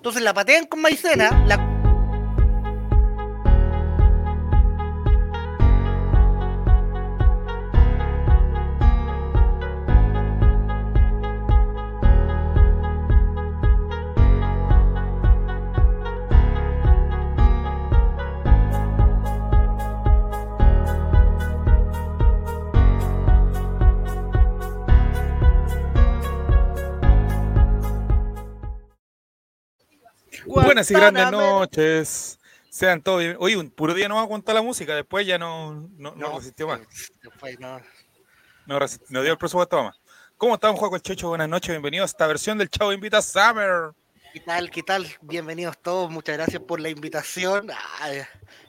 Entonces la patean con maicena, la Buenas y grandes noches. Sean todos bien. Oye, un puro día no va a aguantar la música, después ya no, no, no resistió más. Después no. No, no dio el presupuesto más. ¿Cómo están, Juan el Checho? Buenas noches, bienvenidos a esta versión del Chavo Invita Summer. ¿Qué tal? ¿Qué tal? Bienvenidos todos, muchas gracias por la invitación.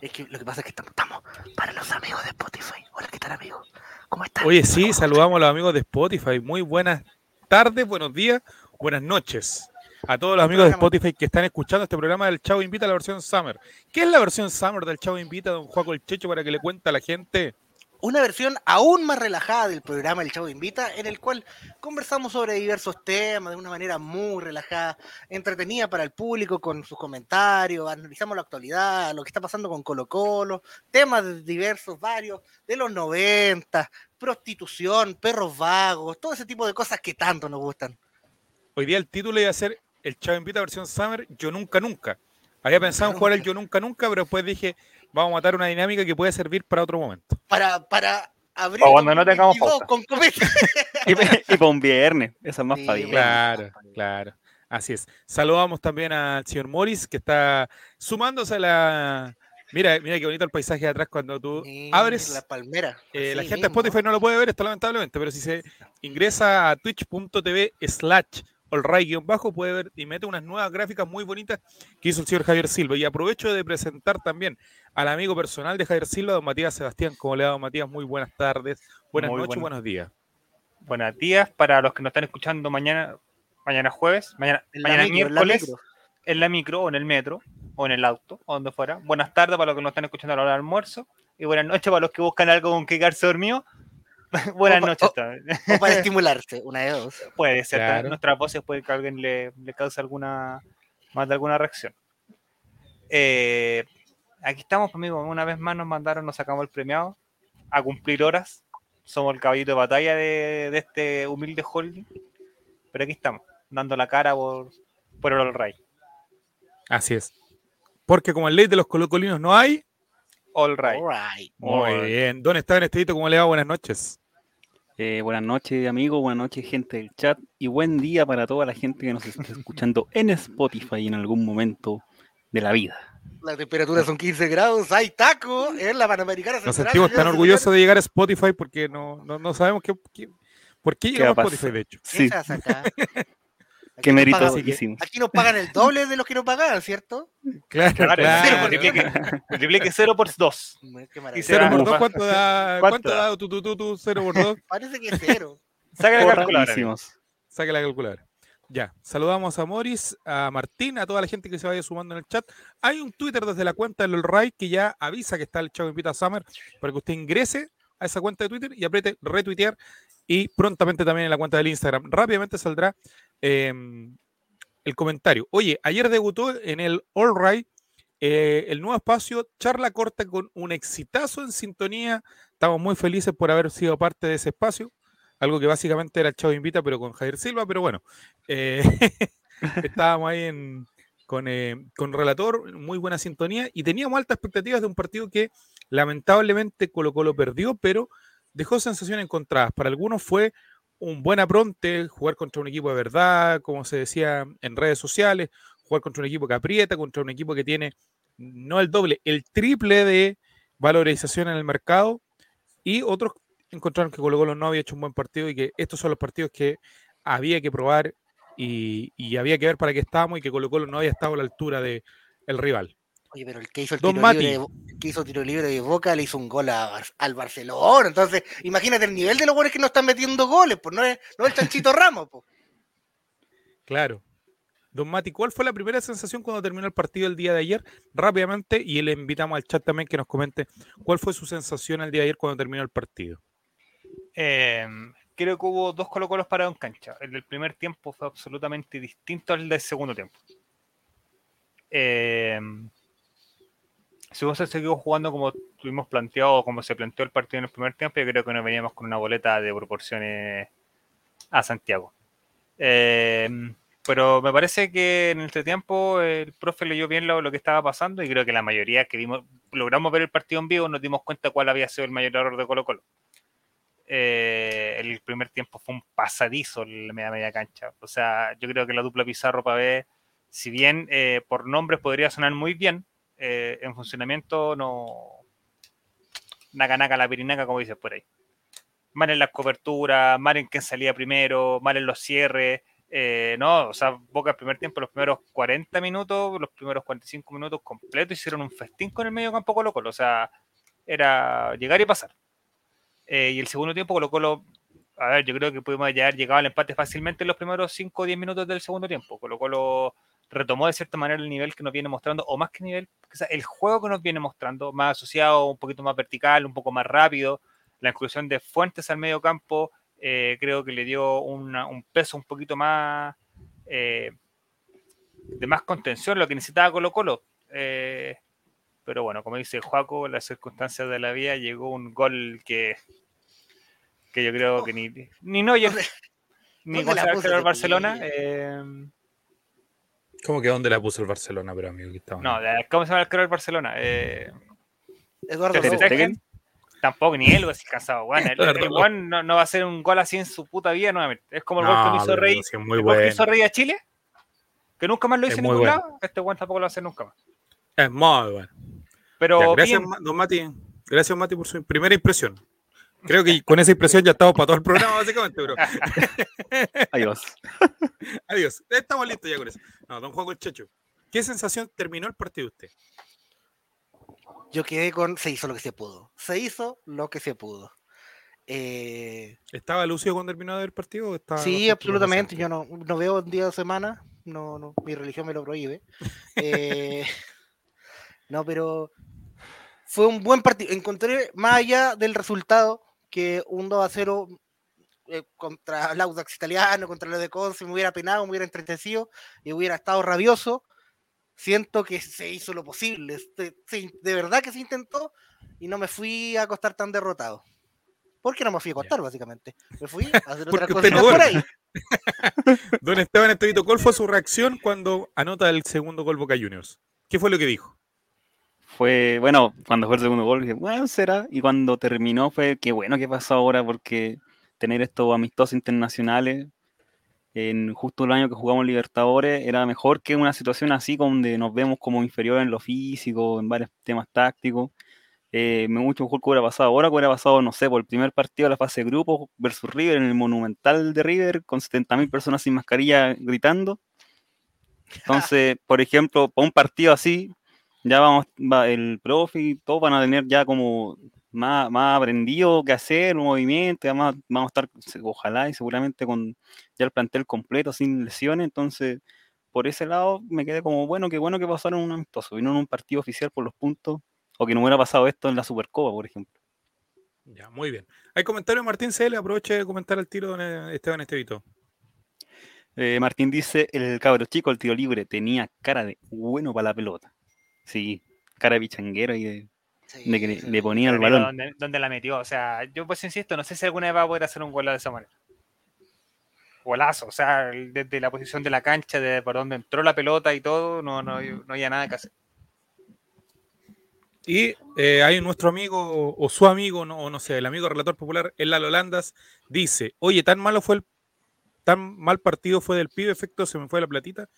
es que lo que pasa es que estamos, estamos, para los amigos de Spotify. Hola, ¿qué tal, amigos? ¿Cómo están? Oye, sí, saludamos a los amigos de Spotify. Muy buenas tardes, buenos días, buenas noches a todos los amigos de Spotify que están escuchando este programa del Chavo Invita, la versión Summer. ¿Qué es la versión Summer del Chavo Invita, don Juaco el Checho, para que le cuente a la gente? Una versión aún más relajada del programa El Chavo Invita, en el cual conversamos sobre diversos temas de una manera muy relajada, entretenida para el público con sus comentarios, analizamos la actualidad, lo que está pasando con Colo Colo, temas diversos, varios, de los 90, prostitución, perros vagos, todo ese tipo de cosas que tanto nos gustan. Hoy día el título iba a ser el Chavo Invita versión Summer, Yo Nunca Nunca. Había pensado en jugar el Yo Nunca Nunca, pero después dije, vamos a matar una dinámica que puede servir para otro momento. Para, para abrir. cuando no tengamos con y, y, para un viernes, esa es más sí, Claro, claro. Así es. Saludamos también al señor Morris, que está sumándose a la. Mira, mira qué bonito el paisaje de atrás cuando tú abres. La palmera. Eh, la gente de Spotify no lo puede ver, esto lamentablemente, pero si se ingresa a twitch.tv slash bajo puede ver y mete unas nuevas gráficas muy bonitas que hizo el señor Javier Silva. Y aprovecho de presentar también al amigo personal de Javier Silva, don Matías Sebastián. ¿Cómo le ha don Matías? Muy buenas tardes, buenas noches, buenos días. Buenos días para los que nos están escuchando mañana, mañana jueves, mañana, mañana miércoles, en la, micro o en el metro o en el auto o donde fuera. Buenas tardes para los que nos están escuchando a la hora del almuerzo y buenas noches para los que buscan algo con que quedarse dormido Buenas noches. O, para estimularse, una de dos. Puede ser. Nuestras voces puede que alguien le, cause alguna más de alguna reacción. Eh, aquí estamos, amigos. Una vez más nos mandaron, nos sacamos el premiado a cumplir horas. Somos el caballito de batalla de, este humilde holding. Pero aquí estamos, dando la cara por, por el All Right. Así es. Porque como el ley de los colocolinos no hay. All right. Muy bien. ¿Dónde está Estevito? ¿Cómo le va? Buenas noches. Eh, buenas noches, amigos, buenas noches, gente del chat, y buen día para toda la gente que nos está escuchando en Spotify en algún momento de la vida. La temperatura son 15 grados, hay taco en la Panamericana Nos sentimos tan orgullosos de llegar a Spotify porque no, no, sabemos qué, por qué llegamos a Spotify, de hecho. Sí. Qué mérito hicimos. Aquí nos pagan el doble de los que nos pagaban, ¿cierto? Claro, claro. Multiplique, 0 por 2. ¿Y 0 por 2 cuánto da? ¿Cuánto da tu, tu, tu, tu 0 por 2? Parece que es 0. Saca la calculadora. Saca la calculadora. Ya, saludamos a Morris, a Martín, a toda la gente que se vaya sumando en el chat. Hay un Twitter desde la cuenta del Ray que ya avisa que está el Chavo Invita Summer para que usted ingrese a esa cuenta de Twitter y apriete retuitear y prontamente también en la cuenta del Instagram. Rápidamente saldrá em, el comentario. Oye, ayer debutó en el All Right eh, el nuevo espacio, charla corta con un exitazo en sintonía. Estamos muy felices por haber sido parte de ese espacio. Algo que básicamente era Chavo Invita, pero con Javier Silva, pero bueno. Eh, estábamos ahí con, eh, con relator, muy buena sintonía, y teníamos altas expectativas de un partido que lamentablemente Colo Colo perdió, pero dejó sensaciones encontradas. Para algunos fue un buen apronte jugar contra un equipo de verdad, como se decía en redes sociales, jugar contra un equipo que aprieta, contra un equipo que tiene no el doble, el triple de valorización en el mercado. Y otros encontraron que Colo Colo no había hecho un buen partido y que estos son los partidos que había que probar y, había que ver para qué estábamos y que Colo Colo no había estado a la altura del rival. Oye, pero el que hizo el tiro libre, de, que hizo tiro libre de Boca le hizo un gol al Barcelona. Entonces, imagínate el nivel de los goles que no están metiendo goles, pues no es, no el Chanchito Ramos, pues. Claro. Don Mati, ¿cuál fue la primera sensación cuando terminó el partido el día de ayer? Rápidamente, y le invitamos al chat también que nos comente cuál fue su sensación el día de ayer cuando terminó el partido. Em, creo que hubo dos colocolos parados en cancha. El del primer tiempo fue absolutamente distinto al del segundo tiempo. Eh, si hubiese seguido jugando como tuvimos planteado, como se planteó el partido en el primer tiempo, yo creo que nos veníamos con una boleta de proporciones a Santiago. Eh, pero me parece que en este tiempo el profe leyó bien lo, lo, que estaba pasando y creo que la mayoría que vimos, logramos ver el partido en vivo, nos dimos cuenta cuál había sido el mayor error de Colo Colo. Eh, el primer tiempo fue un pasadizo en la media, media cancha. O sea, yo creo que la dupla Pizarro ver si bien eh, por nombres podría sonar muy bien, eh, en funcionamiento no. Naca, naca, la pirinaca, como dices por ahí. Mal en las coberturas, mal en quién salía primero, mal en los cierres. Eh, no, o sea, Boca el primer tiempo, los primeros 40 minutos, los primeros 45 minutos completos, hicieron un festín con el medio campo Colo Colo. O sea, era llegar y pasar. Eh, y el segundo tiempo Colo Colo, a ver, yo creo que pudimos haber llegado al empate fácilmente en los primeros 5 o 10 minutos del segundo tiempo. Colo Colo retomó de cierta manera el nivel que nos viene mostrando, o más que nivel, sea, el juego que nos viene mostrando, más asociado, un poquito más vertical, un poco más rápido, la inclusión de fuentes al medio campo, eh, creo que le dio una, un peso un poquito más eh, de más contención, lo que necesitaba Colo Colo. Eh, pero bueno, como dice Juaco, las circunstancias de la vida llegó un gol que, que yo creo que ni, ni no, yo, ni Barcelona. ¿Cómo que dónde la puso el Barcelona, pero amigo? No, ¿cómo se llama el creo del Barcelona? Eh, Eduardo Tampoco, ni él va a ser cansado, Juan. El, el, no, no, va a hacer un gol así en su puta vida nuevamente. Es como el gol que hizo Rey. Es muy bueno. que hizo Rey a Chile, que nunca más lo hizo en ningún bueno. lado. Este Juan tampoco lo va a hacer nunca más. Es muy bueno. Pero ya, gracias, bien. don Mati. Gracias, Mati, por su primera impresión. Creo que con esa impresión ya estamos para todo el programa, básicamente, bro. Adiós. Adiós. Estamos listos ya con eso. No, don Juan el Checho. ¿Qué sensación terminó el partido usted? Yo quedé con. Se hizo lo que se pudo. Se hizo lo que se pudo. Eh... ¿Estaba lucido cuando terminó el partido? Estaba sí, absolutamente. Yo no, no veo un día de semana. No, no, mi religión me lo prohíbe. eh... no, pero fue un buen partido. Encontré, más allá del resultado, que un 2 a 0 eh, contra el Audax italiano, contra lo de Conce, me hubiera penado, me hubiera entretecido y hubiera estado rabioso. Siento que se hizo lo posible. Se, se, de verdad que se intentó y no me fui a acostar tan derrotado. ¿Por qué no me fui a acostar, yeah. básicamente? Me fui a hacer otra cosa no por ahí. Don Esteban Estevito, ¿cuál fue su reacción cuando anota el segundo gol Boca Juniors? ¿Qué fue lo que dijo? Fue, bueno, cuando fue el segundo gol, dije, bueno, será. Y cuando terminó fue, qué bueno que pasó ahora, porque tener estos amistosos internacionales en justo el año que jugamos Libertadores era mejor que una situación así donde nos vemos como inferior en lo físico, en varios temas tácticos. Eh, me mucho mejor que hubiera pasado ahora, que hubiera pasado, no sé, por el primer partido de la fase de grupo versus River en el Monumental de River con 70.000 personas sin mascarilla gritando. Entonces, por ejemplo, para un partido así, ya vamos, va, el profe y todos van a tener ya como más, más aprendido que hacer, un movimiento, además vamos a estar, ojalá y seguramente con ya el plantel completo, sin lesiones, entonces por ese lado me quedé como, bueno, qué bueno que pasaron un amistoso, vino en un partido oficial por los puntos, o que no hubiera pasado esto en la Supercopa, por ejemplo. Ya, muy bien. Hay comentarios, Martín CL, aproveche de comentar el tiro de Esteban Estevito. Eh, Martín dice, el cabro chico, el tiro libre, tenía cara de bueno para la pelota. Sí, cara de pichanguero y de, sí, de que le, le ponía el balón. Donde, donde, la metió, o sea, yo pues insisto, no sé si alguna vez va a poder hacer un gol de esa manera. Golazo, o sea, desde la posición de la cancha, de por donde entró la pelota y todo, no, no, no había nada que hacer. Y eh, hay nuestro amigo o, su amigo, no, o no sé, el amigo relator popular, el Lalo Landas, dice, oye, tan malo fue el, tan mal partido fue del pibe, efecto, se me fue la platita.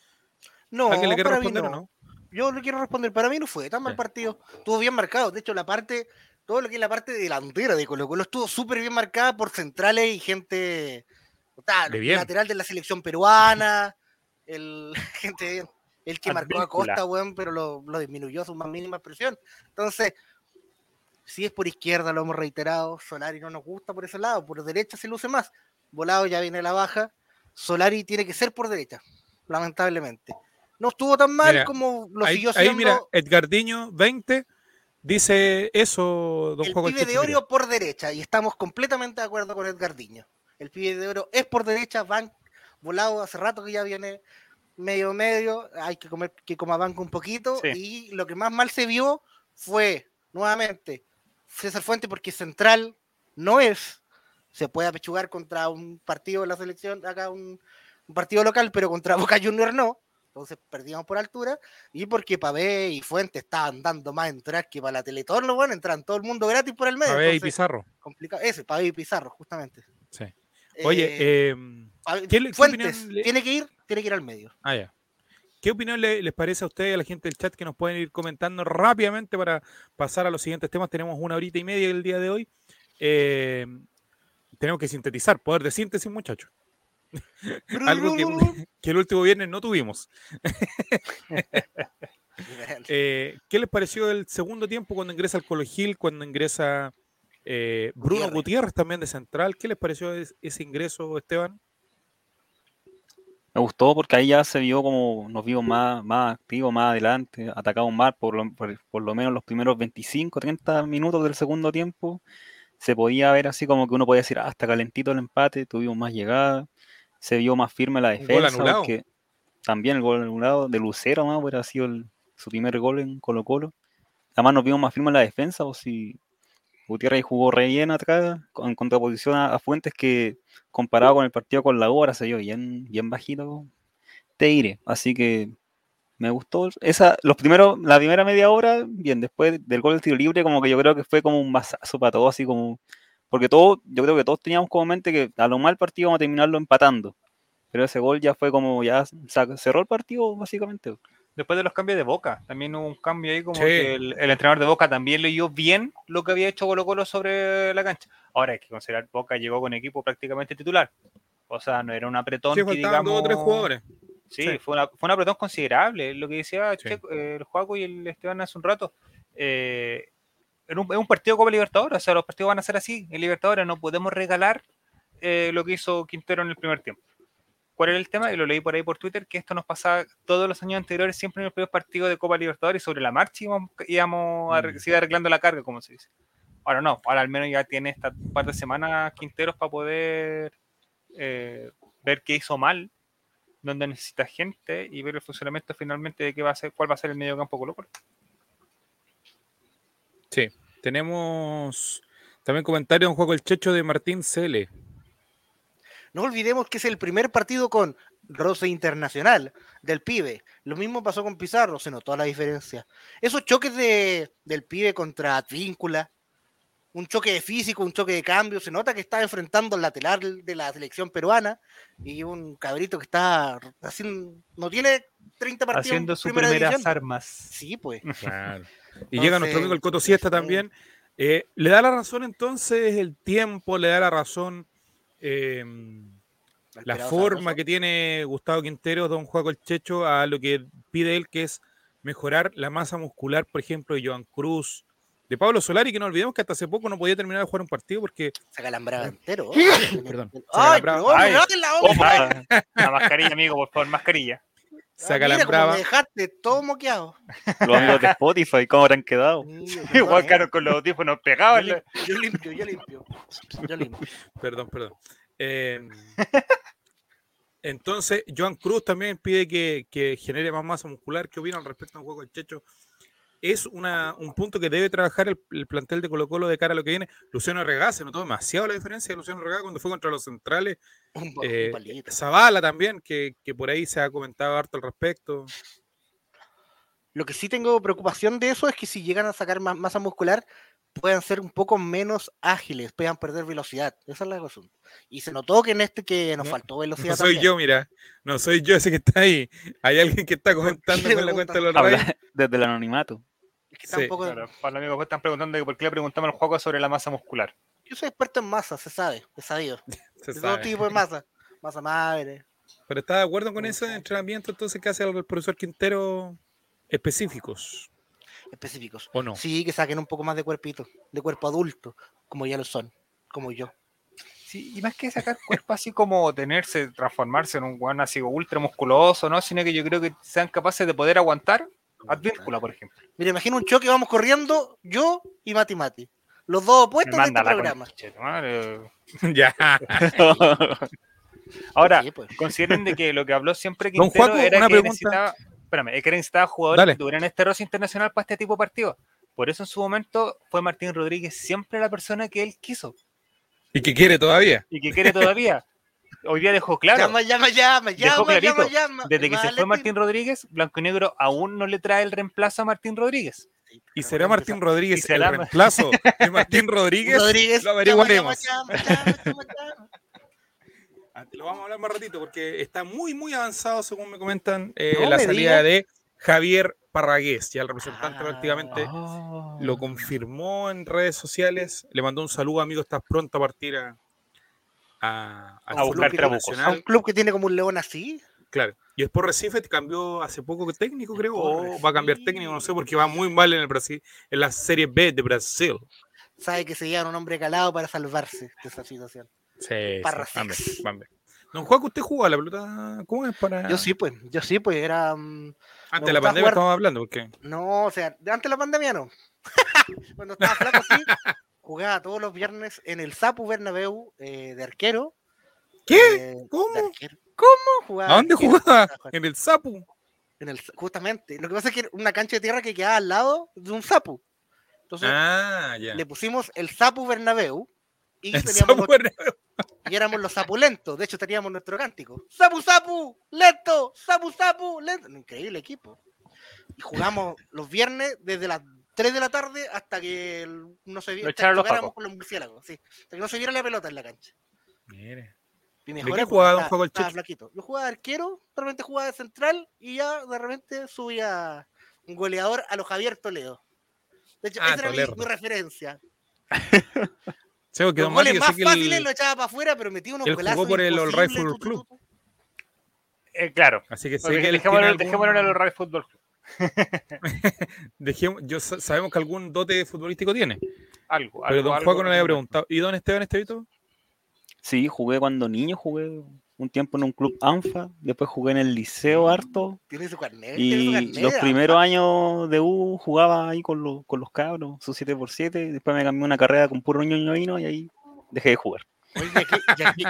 No, ¿Alguien le quiere para mí responder no. o no? Yo le quiero responder, para mí no fue tan mal partido, estuvo bien marcado, de hecho la parte, todo lo que es la parte delantera de Colo Colo estuvo súper bien marcada por centrales y gente De bien. lateral de la selección peruana, el gente el que marcó a. Costa, weón, pero lo, lo disminuyó a su más mínima expresión. Entonces, si es por izquierda, lo hemos reiterado, Solari no nos gusta por ese lado, por derecha se luce más. Volado ya viene a la baja, Solari tiene que ser por derecha, lamentablemente. No estuvo tan mal Mira, como lo Ahí, siguió ahí, siendo mira, Edgardiño 20 dice eso, don el pibe de oro por derecha, y estamos completamente de acuerdo con Edgardiño. El pibe de oro es por derecha, van volado hace rato que ya viene medio medio, hay que comer que coma banco un poquito. Sí. Y lo que más mal se vio fue, nuevamente, César Fuente, porque Central no es, se puede apechugar contra un partido de la selección, acá un, un partido local, pero contra Boca Junior no. Entonces perdíamos por altura. Y porque Pavé y Fuente estaban dando más entradas que para la Teletón, lo bueno, entran todo el mundo gratis por el medio. Ver, y Pizarro. complicado. Ese, Pavé y Pizarro, justamente. Sí. Oye, Eh, eh, Pavé- ¿qué qué Fuentes, opinión le- tiene que ir, tiene que ir al medio. ah, ya. ¿Qué opinión le- les parece a ustedes a la gente del chat que nos pueden ir comentando rápidamente para pasar a los siguientes temas? Tenemos una horita y media el día de hoy. Eh, tenemos que sintetizar, poder de síntesis, muchachos. Algo que, que el último viernes no tuvimos. Eh, ¿Qué les pareció el segundo tiempo cuando ingresa el Colo Gil, cuando ingresa eh, Bruno Gutiérrez. Gutiérrez. también de central? ¿Qué les pareció es- ese ingreso, Esteban? Me gustó porque ahí ya se vio como nos vimos más, más activos, más adelante, atacamos más por lo, por, por lo menos los primeros 25, 30 minutos del segundo tiempo. Se podía ver así como que uno podía decir, ah, está calentito el empate, tuvimos más llegada, se vio más firme la defensa. porque también el gol anulado de Lucero, más hubiera sido el- su primer gol en Colo Colo. Además nos vimos más firme en la defensa, o si Gutiérrez jugó re bien atrás, en contraposición a, a Fuentes que comparado con el partido con la U, ahora se vio bien, bien bajito, te diré. Así que me gustó. Esa, los primeros, la primera media hora, bien, después del gol del tiro libre, como que yo creo que fue como un masazo para todos, así como. Porque todos, yo creo que todos teníamos como mente que a lo mal partido vamos a terminarlo empatando. Pero ese gol ya fue como, ya cerró el partido, básicamente. Después de los cambios de Boca, también hubo un cambio ahí como Sí. que el, el entrenador de Boca también leyó bien lo que había hecho Colo Colo sobre la cancha. Ahora hay que considerar Boca llegó con equipo prácticamente titular. O sea, no era un apretón Sí, que digamos... dos o tres jugadores. Sí, Sí. Fue, una, fue un apretón considerable, lo que decía Sí. Checo, eh, el Juaco y el Esteban hace un rato. Eh, en un, en un partido como Libertadores, o sea, los partidos van a ser así. En Libertadores no podemos regalar eh, lo que hizo Quintero en el primer tiempo. ¿Cuál era el tema? Y lo leí por ahí por Twitter, que esto nos pasaba todos los años anteriores, siempre en los primeros partidos de Copa Libertadores, sobre la marcha íbamos, íbamos a Mm. seguir arreglando la carga, como se dice. Ahora no, ahora al menos ya tiene esta par de semanas Quinteros para poder eh, ver qué hizo mal, dónde necesita gente y ver el funcionamiento finalmente de qué va a ser, cuál va a ser el medio campo Colo. Sí. Tenemos también comentario un juego el Checho de Martín Cele. No olvidemos que es el primer partido con roce internacional del pibe. Lo mismo pasó con Pizarro, se notó la diferencia. Esos choques de, del pibe contra Advíncula, un choque de físico, un choque de cambio, se nota que está enfrentando al lateral de la selección peruana y un cabrito que está haciendo, no tiene 30 partidos. en Haciendo sus primera primeras división. armas. Sí, pues. Claro. Y llega nuestro amigo el Coto Siesta sí. también. Eh, ¿Le da la razón entonces el tiempo? ¿Le da la razón eh, la forma que tiene Gustavo Quintero, don Juaco el Checho, a lo que pide él, que es mejorar la masa muscular, por ejemplo, de Joan Cruz, de Pablo Solari, que no olvidemos que hasta hace poco no podía terminar de jugar un partido porque Se calambraba entero. Perdón, se Ay, acalambraba. perdón, Ay. la. Opa, la mascarilla, amigo, por favor, mascarilla. Se Ah, cómo acalambraba. me dejaste todo moqueado. Los amigos de Spotify, ¿cómo habrán quedado? Igual caro con los audífonos pegados. Yo, la- lim- yo limpio, yo limpio. Yo limpio. Perdón, perdón. Eh, entonces, Joan Cruz también pide que, que genere más masa muscular. ¿Qué opinan al respecto al juego del Checho? Es una, un punto que debe trabajar el, el plantel de Colo Colo de cara a lo que viene. Luciano Regá se notó demasiado la diferencia de Luciano Regá cuando fue contra los centrales. Un, Eh, un. Zavala también, que, que por ahí se ha comentado harto al respecto. Lo que sí tengo preocupación de eso es que si llegan a sacar más masa muscular, puedan ser un poco menos ágiles, puedan perder velocidad. Esa es la razón. Y se notó que en este que nos No, faltó velocidad. No soy también. yo, mira. No soy yo ese que está ahí. Hay alguien que está comentando con la cuenta de los. Habla desde el anonimato. Es que está Sí. un poco- Claro, para los amigos que están preguntando que por qué le preguntamos al juego sobre la masa muscular. Yo soy experto en masa, se sabe, es sabido. Se De todo tipo de masa. Masa madre. Pero está de acuerdo con Sí, ese entrenamiento entonces que hace el profesor Quintero específicos, específicos. ¿o no? Sí, que saquen un poco más de cuerpito, de cuerpo adulto, como ya lo son, como yo. Sí, y más que sacar cuerpo así como tenerse, transformarse en un guan así ultra musculoso, ¿no? Sino que yo creo que sean capaces de poder aguantar Advíncula, por ejemplo. Mira, imagina un choque, vamos corriendo, yo y Mati Mati. Los dos opuestos de manda este la programa. ya. Ahora, Sí, pues. consideren de que lo que habló siempre Don Quintero Juaco, era una que pregunta. necesitaba, espérame, es que necesitaba jugadores Dale. que tuvieran este roce internacional para este tipo de partidos. Por eso en su momento fue Martín Rodríguez siempre la persona que él quiso Y que quiere todavía. y que quiere todavía. Hoy día dejó claro, Llama, llama, llama, Dejó llama, llama, clarito, llama. desde que se fue Martín Rodríguez, Blanco y Negro aún no le trae el reemplazo a Martín Rodríguez. ¿Y será Martín Rodríguez será- el reemplazo de Martín Rodríguez? Rodríguez. Lo averiguaremos. llama, llama, llama, llama, llama. Ah, Lo vamos a hablar más ratito porque está muy, muy avanzado, según me comentan, eh, No la me salida de Javier Parragués. Ya el representante Ah. prácticamente lo confirmó en redes sociales. Le mandó un saludo, amigo. Estás pronto a partir a, a, A fútbol buscar trabucos. A un club que tiene como un león así. Claro. Y después Recife cambió hace poco técnico, creo. O va a cambiar técnico, no sé, porque va muy mal en el Brasil, en la Serie B de Brasil. Sabe que se lleva un hombre calado para salvarse de esa situación. Sí, Parra sí, van bien. Don Juan, ¿usted jugaba la pelota? ¿Cómo es para...? Yo sí, pues. Yo sí, pues. Era. mm, Antes de la pandemia jugar- estamos hablando, porque... No, o sea, antes de la pandemia no. Cuando estaba flaco, sí. Jugaba todos los viernes en el Sapu Bernabéu eh, de arquero. ¿Qué? eh, ¿Cómo? arquero. ¿Cómo? Jugaba ¿A dónde arquero, jugaba? En el Sapu. en el, justamente. Lo que pasa es que era una cancha de tierra que quedaba al lado de un Sapu. Entonces Ah, ya. le pusimos el Sapu Bernabéu y, teníamos Sapu los- y éramos los sapulentos. De hecho, teníamos nuestro cántico. ¡Sapu, sapu! ¡Lento! ¡Sapu, sapu! ¡Lento! Un increíble equipo. Y jugamos los viernes desde las 3 de la tarde hasta que el- no se viera. Con los murciélagos, sí. Hasta que no se viera la pelota en la cancha. Mire. Mi qué jugaba estaba- Juaco el Checho? flaquito. Yo jugaba de arquero, de repente jugaba de central y ya de repente subía un goleador a los Javier Toledo. De hecho, Ah, esa era mi, mi referencia. Sí, Los goles más que fáciles lo echaba para afuera, pero metía unos él jugó golazos por el All Right Football Club. Eh, claro, Así que sé que dejémoslo, tiene algún- dejémoslo en el Real Fútbol Club. dejemos- yo sa- sabemos que algún dote futbolístico tiene. Algo, Pero algo, Don algo Juaco no le había preguntado. ¿Y Don Esteban Estevito? Sí, jugué cuando niño, jugué un tiempo en un club ANFA, después jugué en el liceo harto. Tiene su carnet. tiene su Y carnet, los ah. primeros años de U jugaba ahí con los, con los cabros, su 7x7, después me cambié una carrera con puro ñoño vino y ahí dejé de jugar. Oye, ¿y a qué- y a qué-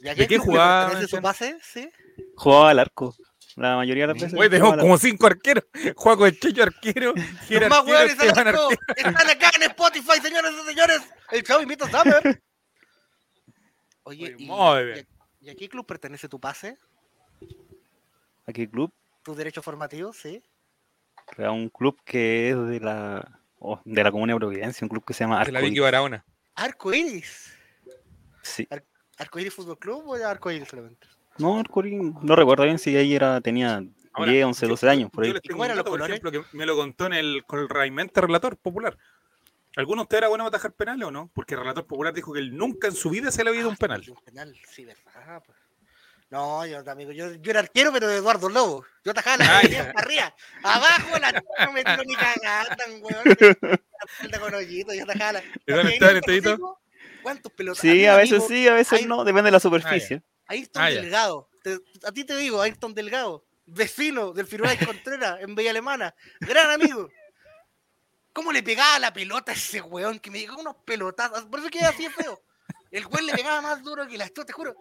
y a ¿De qué jugaba, pertenece su Esteban? pase? Sí. Jugaba al arco, la mayoría de las veces. Jugaba al como cinco arqueros. Juaco el Checho arquero. Los más arquero. están acá en Spotify, señores y señores. El chavo invita a Summer. Oye, Oye, y, a- ¿y a qué club pertenece tu pase? ¿A qué club? ¿Tu derecho formativo? Sí. A un club que es de la, oh, de la Comuna de Providencia, un club que se llama De la Arco Vicky Barahona. Arco Iris. Sí. ¿Arco Iris Fútbol Club o ya Arco Iris solamente? No, Arcoiris, no recuerdo bien si ahí era, tenía Ahora, 10, 11, yo- 12 años, por yo les ¿Y tengo cómo un eran los dato, por colores? ejemplo, que me lo contó en el, con el raimente relator popular. ¿Alguno de ustedes era bueno para atajar penales o no? Porque el relator popular dijo que él nunca en su vida se le había ido un Ah, penal. Un penal, sí, verdad. pues. No, yo, amigo, yo, yo era arquero, pero de Eduardo Lobo. Yo atajaba la Ah, para arriba. Abajo la no me tiro ni cagada, tan weón. Falta con hoyito, yo atajaba la. ¿Cuántos pelotas? Sí, a veces amigo, sí, a veces hay- no, depende de la superficie. Ayrton Ah. Delgado. Te- a ti te digo, Ayrton Delgado. Vecino del Firulais Contreras en Bella Alemana. Gran amigo. ¿Cómo le pegaba la pelota a ese weón? Que me llegó unos pelotazos. Por eso queda así feo. El weón le pegaba más duro que las te juro.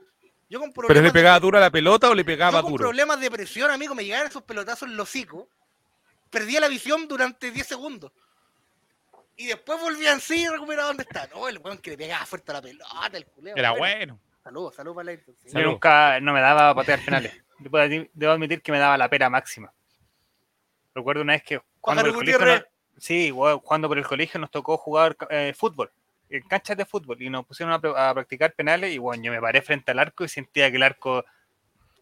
Yo con ¿Pero le de- pegaba duro a la pelota o le yo pegaba con duro? problemas de presión, amigo, me llegaban esos pelotazos en los hocico. Perdía la visión durante 10 segundos. Y después volvían sí y recuperaba dónde está. No, el weón que le pegaba fuerte a la pelota, el culeo. Era bueno. bueno. Saludos, saludos para Ayrton. sí. Yo Salud. nunca, no me daba a patear penales. Debo, admi- debo admitir que me daba la pera máxima. Recuerdo una vez que cuando por el colegio sí, cuando por el colegio nos tocó jugar eh, fútbol, en canchas de fútbol, y nos pusieron a, pr- a practicar penales, y bueno, yo me paré frente al arco y sentía que el arco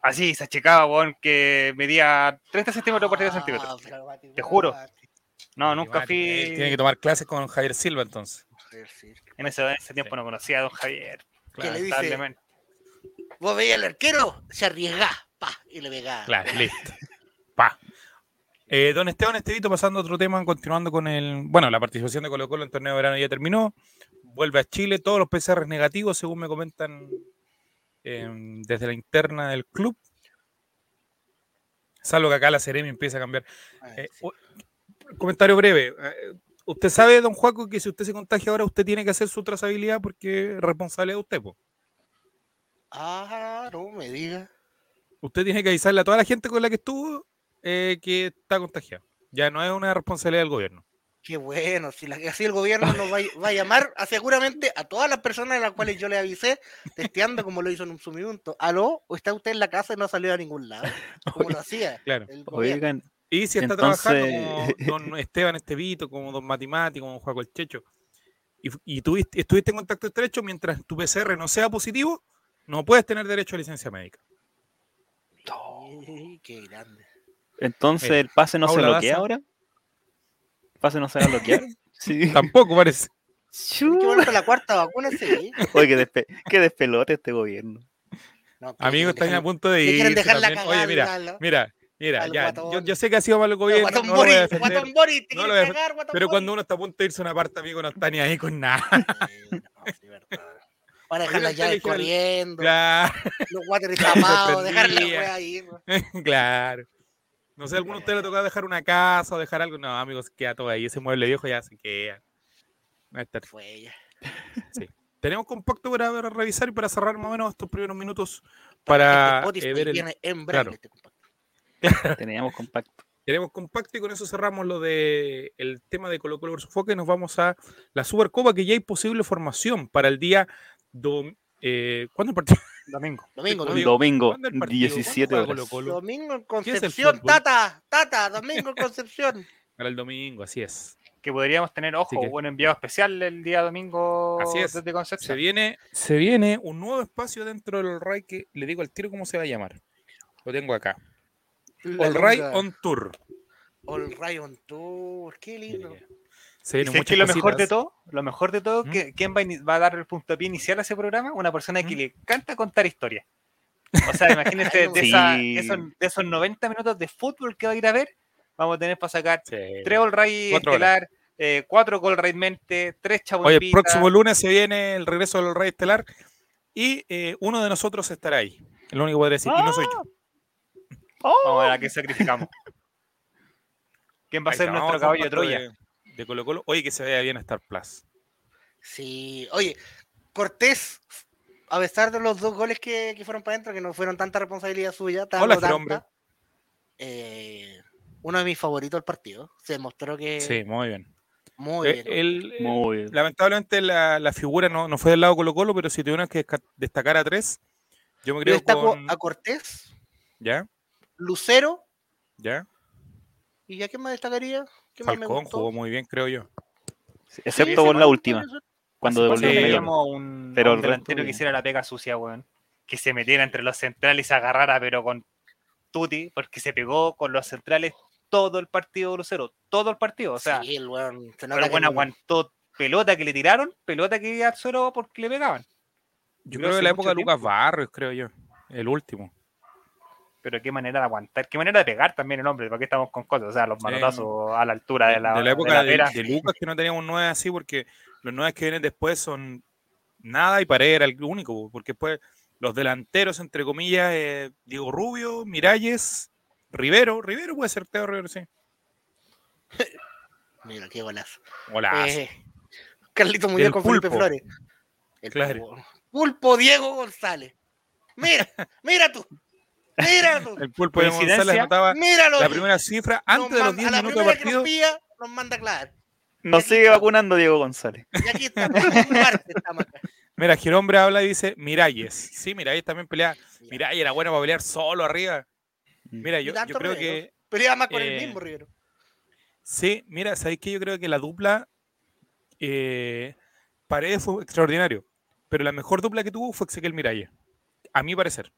así se achicaba, weón, que medía 30 centímetros por 30 Ah, centímetros. Te juro. No, nunca fui. eh, Tiene que tomar clases con Javier Silva entonces. Ese, en ese tiempo no conocía a don Javier. ¿Qué le dice? Vos veías al arquero, se arriesgá, pa, y le pegaba. Claro, listo. Pa. Eh, don Esteban Estevito, pasando a otro tema, continuando con el. Bueno, la participación de Colo Colo en el torneo de verano ya terminó. Vuelve a Chile, todos los PCR negativos, según me comentan eh, desde la interna del club. Salvo que acá la Ceremi empieza a cambiar. Ah, Eh, comentario breve. ¿Usted sabe, don Juaco, que si usted se contagia ahora, usted tiene que hacer su trazabilidad porque es responsabilidad de usted? po? Ah, no me diga. Usted tiene que avisarle a toda la gente con la que estuvo eh, que está contagiado. Ya no es una responsabilidad del gobierno. Qué bueno, si la, así el gobierno nos va, a- va a llamar a seguramente a todas las personas a las cuales yo le avisé, testeando como lo hizo en un suminuto. ¿Aló? ¿O está usted en la casa y no ha salido a ningún lado? Como lo hacía Claro. el gobierno. Oigan, Y si está Entonces- trabajando como don Esteban Estevito, como don Matimati, como Juaco el Checho, y, y tuviste, estuviste en contacto estrecho, mientras tu PCR no sea positivo, no puedes tener derecho a licencia médica. Qué grande. entonces Mira, el pase no se bloquea Daza. ahora. ¿El pase no se va a bloquear? Sí. Tampoco parece. Que ponerse la cuarta vacuna, sí. Oye, qué, despe- qué despelote este gobierno. No, Amigos, están a punto de ir. quieren dejar la cagada. Oye, mira, mira, mira, al ya. Yo, sé que ha sido malo el Pero gobierno, Guatón no lo voy a Boris, defender, Guatón Boris, te no lo quieres voy a cagar, Guatón pero cuando uno está a punto de irse a una parte, amigo, no está ni ahí con nada. Sí, no, sí, verdad. Van a dejar las llaves corriendo, Claro, los water tapados, dejar la wea ahí. claro. No sé, alguno de ustedes le toca dejar una casa o dejar algo. No, amigos, queda todo ahí. Ese mueble viejo ya se queda. Va a estar Fue ella. Tenemos compacto para revisar y para cerrar más o menos estos primeros minutos para Este Spotify eh, ver el. en claro. braille, este compacto. Teníamos compacto. Tenemos compacto y con eso cerramos lo de el tema de Colo Colo versus Foca y nos vamos a la Supercopa que ya hay posible formación para el día dom- eh, ¿Cuándo el partido? Domingo. Domingo, domingo. Domingo, ¿cuándo el partido? ¿Cuándo 17 juega horas. Colo-Colo? Domingo en ¿Qué es el Concepción? Tata, Tata, domingo en Concepción. Para el domingo, así es. Que podríamos tener, ojo, que- un enviado especial el día domingo Así es. desde Se Concepción. viene, se viene un nuevo espacio dentro del RAI que le digo al tiro cómo se va a llamar. Lo tengo acá. All Ray longa. on Tour. All Ray on Tour, qué lindo. ¿Y es lo mejor de todo? Lo mejor de todo, ¿Mm? que ¿quién va a, va a dar el puntapié inicial a ese programa? Una persona que ¿Mm? le encanta contar historias. O sea, imagínate de, Sí. esa- esos, de esos 90 minutos de fútbol que va a ir a ver, vamos a tener para sacar Sí. tres All Ray Cuatro Estelar, eh, cuatro All Ray Mente, tres Chavo Oye, el próximo lunes se viene el regreso del Rey Estelar y eh, uno de nosotros estará ahí. Es lo único que podré decir. Y no soy yo. Vamos a ver a qué sacrificamos. ¿Quién va a ser está, nuestro caballo de Troya? De, de Colo Colo. Oye, que se vea bien Star Plus. Sí, oye, Cortés, a pesar de los dos goles que, que fueron para adentro, que no fueron tanta responsabilidad suya, tanto, Hola, tanta, eh, uno de mis favoritos del partido. Se mostró que Sí, muy bien. muy Eh, bien. el- eh, Muy bien. lamentablemente la, la figura no, no fue del lado Colo Colo, pero si tuvieron que destacar a tres, yo me creo destaco con... a Cortés, ¿Ya? Lucero, ¿Ya? ¿y a quién más destacaría? ¿Qué más me Falcón gustó? jugó muy bien, creo yo. Sí, Excepto por la última, eso- cuando ¿Cuándo devolvió el un, Pero un delantero que hiciera la pega sucia, weón? Que se metiera entre los centrales y se agarrara, pero con Tuti, porque se pegó con los centrales todo el partido Lucero, todo el partido. O sea, sí, el weón, se el nota que weón no- aguantó pelota que le tiraron, pelota que iba al suelo porque le pegaban. Yo Creo creo que la época de Lucas tiempo. Barrios, creo yo. El último. Pero qué manera de aguantar, qué manera de pegar también el hombre, porque estamos con cosas, o sea, los manotazos a la altura de la, de la época la de, Lucas, que no teníamos nueve así, porque los nueve que vienen después son nada y Paredes era el único, porque después los delanteros, entre comillas, eh, Diego Rubio, Miralles, Rivero, Rivero puede ser Teo Rivero, sí. Mira, qué golazo. Hola. Eh, Carlito Muñoz con Felipe. Flores. El Claro. pulpo. Pulpo Diego González. Mira, mira tú. Mira tú. el pulpo de González anotaba Míralo. la primera cifra antes de los manda- 10 a la minutos de primera que nos partido. pilla, nos manda a clavar. Nos sigue vacunando Diego González. Y aquí acá. Mira, Girombre habla y dice Miralles. Sí, Miralles también pelea. Mira, Miralles era bueno para pelear solo arriba. Mira, yo, yo creo Rivero. que Pelea más con el eh, mismo Rivero. Sí, mira, ¿sabéis que Yo creo que la dupla eh, Paredes fue extraordinario, pero la mejor dupla que tuvo fue Ezequiel Miralles, a mi parecer.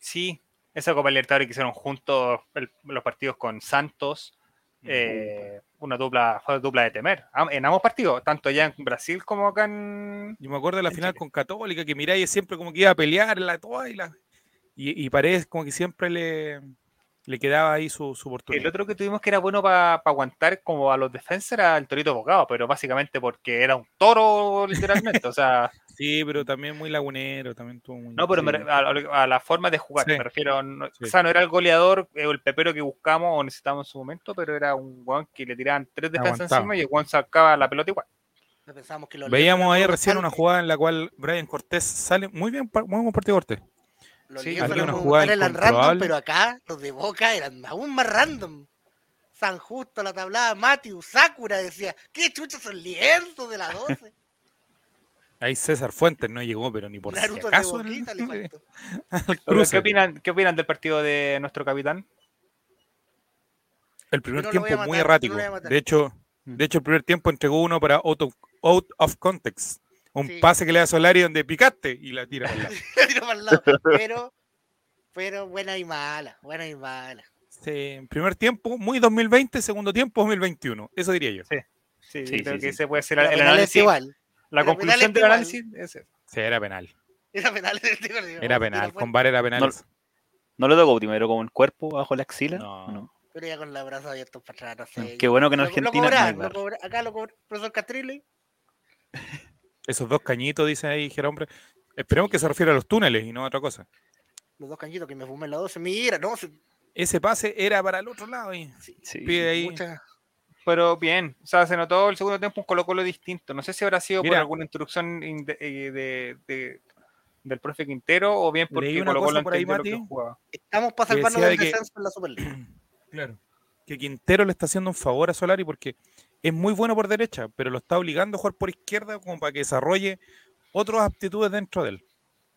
Sí, esa Copa Libertadores que hicieron juntos el- los partidos con Santos, eh, una dupla, fue dupla de temer. En ambos partidos, tanto allá en Brasil como acá en. Yo me acuerdo de la final Chile. con Católica, que Miralles siempre como que iba a pelear la y, la, y, y Paredes como que siempre le, le quedaba ahí su, su El oportunidad. otro que tuvimos que era bueno para aguantar como a los defensas era el Torito Bocado, pero básicamente porque era un toro literalmente. o sea, Sí, pero también muy lagunero, también tuvo muy... no, pero me a, a la forma de jugar, Sí. me refiero. no- Sí. O sea, no era el goleador eh, o el pepero que buscamos o necesitábamos en su momento, pero era un guan que le tiraban tres defensas Aguantaba. encima y el guan sacaba la pelota igual. Que Veíamos ahí recién una jugada en la cual Brian Cortés sale muy bien, muy buen partido Cortés. Los Sí, una jugada eran random, pero acá los de Boca eran aún más random. San Justo, la tablada, Matthew, Sakura decía, ¿qué chuchos son lienzos de la 12? Ahí César Fuentes no llegó, pero ni por si Naruto de acaso. el-. ¿Qué opinan, ¿Qué opinan del partido de nuestro capitán? El primer no tiempo muy matar, no errático. de hecho, Mm. de hecho el primer tiempo entregó uno para out of, out of context. Un Sí. pase que le da a Solari donde picaste y la tira. para el lado. La tiró para el lado. Pero, pero buena y mala, buena y mala. Sí, primer tiempo muy 2020, segundo tiempo 2021. Eso diría yo. Sí, Sí, creo sí, que sí. ese puede ser La el, análisis. igual. La Pero conclusión del análisis es ese. Sí, era penal. Era penal. Era penal. Con VAR era penal. No- ¿No le tocó primero como el cuerpo bajo la axila? No. ¿O no? Pero ya con los brazos abiertos para atrás, no sé. Qué bueno que en Lo- Argentina lo no cobran, VAR. lo cobran. acá lo cobra el profesor Castrilli. Esos dos cañitos, dice ahí Gerombre. Esperemos que se refiera a los túneles y no a otra cosa. Los dos cañitos que me fumé en la 12. Mira, no, se- Ese pase era para el otro lado. Y Sí. pide ahí. mucha- Pero bien, o sea, se notó el segundo tiempo un Colo Colo distinto. No sé si habrá sido por alguna instrucción de- eh, de- de- del profe Quintero o bien porque Colo Colo cosa por ahí, entendió lo que Mati. jugaba. Estamos para salvarnos del de que- descenso en la Superliga. Claro. Que Quintero le está haciendo un favor a Solari porque es muy bueno por derecha, pero lo está obligando a jugar por izquierda como para que desarrolle otras aptitudes dentro de él.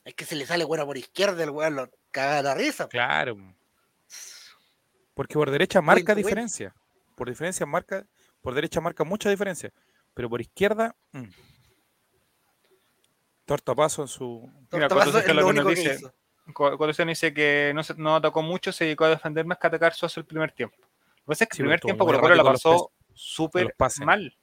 Es que se le sale bueno por izquierda, el weón lo caga la risa. Claro. Porque por derecha marca diferencia. Por diferencia marca, por derecha marca mucha diferencia. Pero por izquierda, mm. tortapaso en su. Mira, es lo único que dice, que no, se, no atacó mucho, se dedicó a defender más que a atacar Sosa el primer tiempo. Lo que pasa es que Sí, el primer estuvo tiempo Colo Colo la pasó súper mal.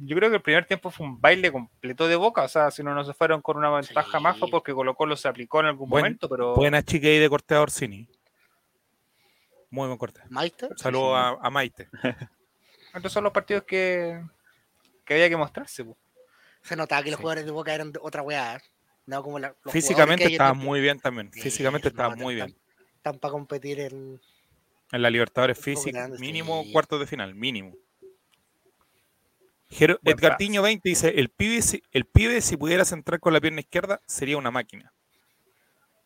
Yo creo que el primer tiempo fue un baile completo de boca. O sea, si no, no se fueron con una ventaja más fue Sí. porque Colo Colo se aplicó en algún Buen- momento, pero Buena chica ahí de corte a Orsini. Muy buen corte. Meister. Saludos a, a Maite. estos son los partidos que, que había que mostrarse. po. Se notaba que los Sí. jugadores de Boca eran de otra weá. No como la, los Físicamente en estaba muy bien también. Sí, Físicamente estaba no, muy bien. Están para competir en. En la Libertadores física, mínimo sí. cuartos de final, mínimo. Edgar. Tiño 20 dice, el pibe, si, el pibe si pudiera centrar con la pierna izquierda sería una máquina.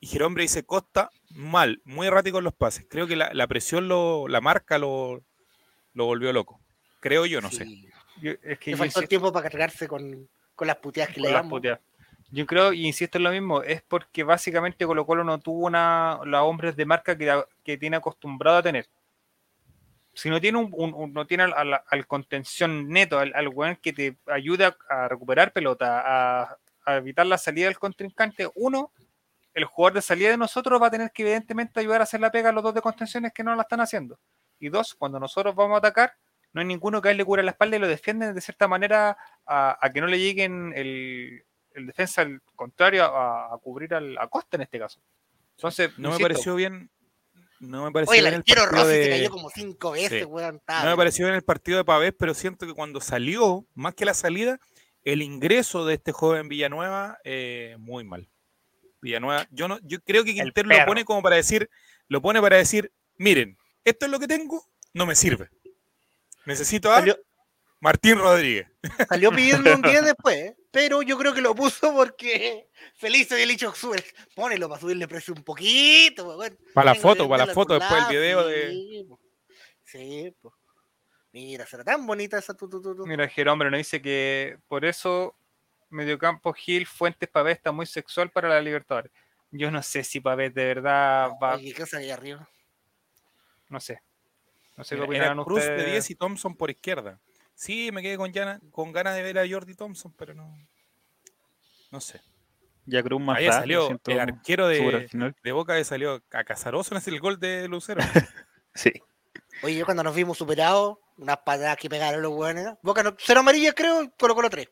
Y Jerombre dice, Costa, mal, muy errático en los pases. Creo que la, la presión, lo, la marca lo, lo volvió loco. Creo yo, no sé. Yo, es que Le faltó el insisto- tiempo para cargarse con, con las puteadas que le con damos. puteadas. Yo creo, y insisto en lo mismo, es porque básicamente Colo Colo no tuvo una, los hombres de marca que, que tiene acostumbrado a tener. Si no tiene, un, un- un- no tiene al, al- al contención neto, al, al weón que te ayuda a recuperar pelota, a, a evitar la salida del contrincante, uno, el jugador de salida de nosotros va a tener que evidentemente ayudar a hacer la pega a los dos de contenciones que no la están haciendo. Y dos, cuando nosotros vamos a atacar, no hay ninguno que a él le cubra la espalda y lo defienden de cierta manera a, a que no le lleguen el, el defensa al contrario a, a cubrir al, a Costa en este caso. Entonces, No me pareció bien. No me pareció Oye, el bien el arquero partido Rossi de- se cayó como cinco veces, Sí. weón. No me pareció bien el partido de Pavés, pero siento que cuando salió, más que la salida, el ingreso de este joven Villanueva, eh, muy mal. Villanueva, yo no, yo creo que Quintero lo pone como para decir, lo pone para decir, miren, esto es lo que tengo, no me sirve. Necesito a Salió, Martín Rodríguez. salió pidiendo un 10 después, pero yo creo que lo puso porque feliz había dicho, sube, ponelo para subirle precio un poquito, weón. Para la foto, para la foto, después el video de... sí, po. Sí, po. Mira, será tan bonita esa tu, tu, tu, tu. Mira, Jerombre nos dice que por eso mediocampo Gil Fuentes Pavés está muy sexual para la Libertadores. Yo no sé si Pavés de verdad va, ¿qué cosa hay arriba? no sé. No sé Mira, qué era opinarán Cruz ustedes. de 10 y Thompson por izquierda. Sí, me quedé con, con ganas de ver a Jordi Thompson, pero no. No sé. Ya Cruz más Ahí tarde, salió el arquero de, de Boca que salió a Casaroso en el gol de Lucero. Sí. Oye, yo cuando nos vimos superados, unas patadas que pegaron los buenos, Boca no, cero amarillas creo, colocó los tres.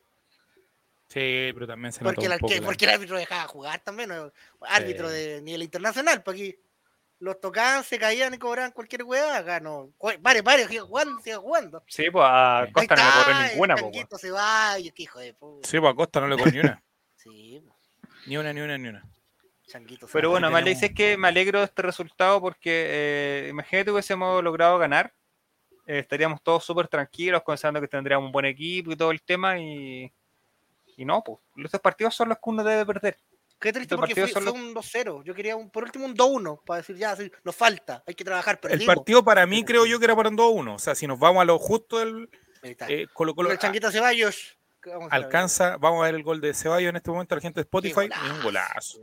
Sí, pero también se Porque el, un poco. la- porque el árbitro dejaba jugar también, ¿no? árbitro Sí. de nivel internacional, porque aquí los tocaban, se caían y cobraban cualquier weá, acá no. Varios, varios, sigan jugando, sigan jugando. Sí, pues a. Costa no le está, ninguna, el. Changuito se va, y hijo de puta. Sí, pues a Costa no le cogió ni una. Sí, Ni una, ni una, ni una. Changuito Pero bueno, le tenemos- dice que me alegro de este resultado porque eh, imagínate hubiésemos logrado ganar eh, estaríamos todos súper tranquilos, pensando que tendríamos un buen equipo y todo el tema, y, y no, pues, estos partidos son los que uno debe perder. Qué triste porque fue, fue un 2-0. Yo quería un, por último un 2-1 para decir ya, sí, nos falta, hay que trabajar. El partido para mí creo yo que era para un 2-1. O sea, si nos vamos a lo justo del eh, Colo Colo Con el Changuita Ceballos. alcanza, vamos a ver el gol de Ceballos en este momento, la gente de Spotify, es un golazo,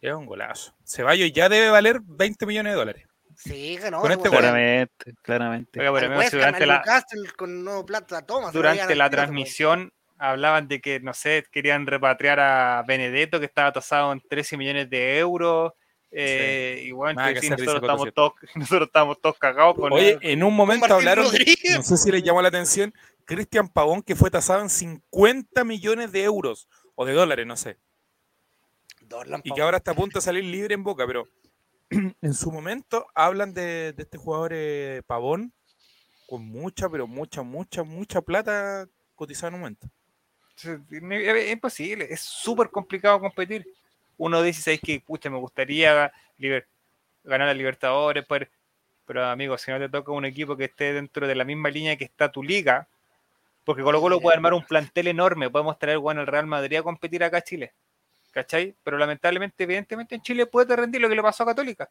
es un golazo. Ceballos ya debe valer 20 millones de dólares. Sí, que no. Con este. Claramente, claramente. Oiga, pero Al amigo, West si Ham, durante la, Newcastle con nuevo plata, toma. se lo durante veían la al tiro, transmisión hablaban de que, no sé, querían repatriar a Benedetto, que estaba tasado en 13 millones de euros. eh, y bueno, Nada que que sí, hacer, nosotros, estamos todos, nosotros estamos todos cagados con Oye, él. en un momento hablaron, Rodríguez. no sé si les llamó la atención, Cristian Pavón que fue tasado en 50 millones de euros o de dólares, no sé. Dorlan, y que ahora está a punto de salir libre en Boca, pero en su momento hablan de, de este jugador eh, Pavón con mucha, pero mucha, mucha, mucha plata cotizada en un momento. Es imposible, es súper complicado competir. Uno dice, ¿sabes que Pucha, me gustaría ganar a Libertadores, pero amigo, si no te toca un equipo que esté dentro de la misma línea que está tu liga, porque Colo Colo puede armar un plantel enorme, podemos traer bueno, el Real Madrid a competir acá a Chile, ¿cachai? Pero lamentablemente, evidentemente en Chile puede rendir lo que le pasó a Católica.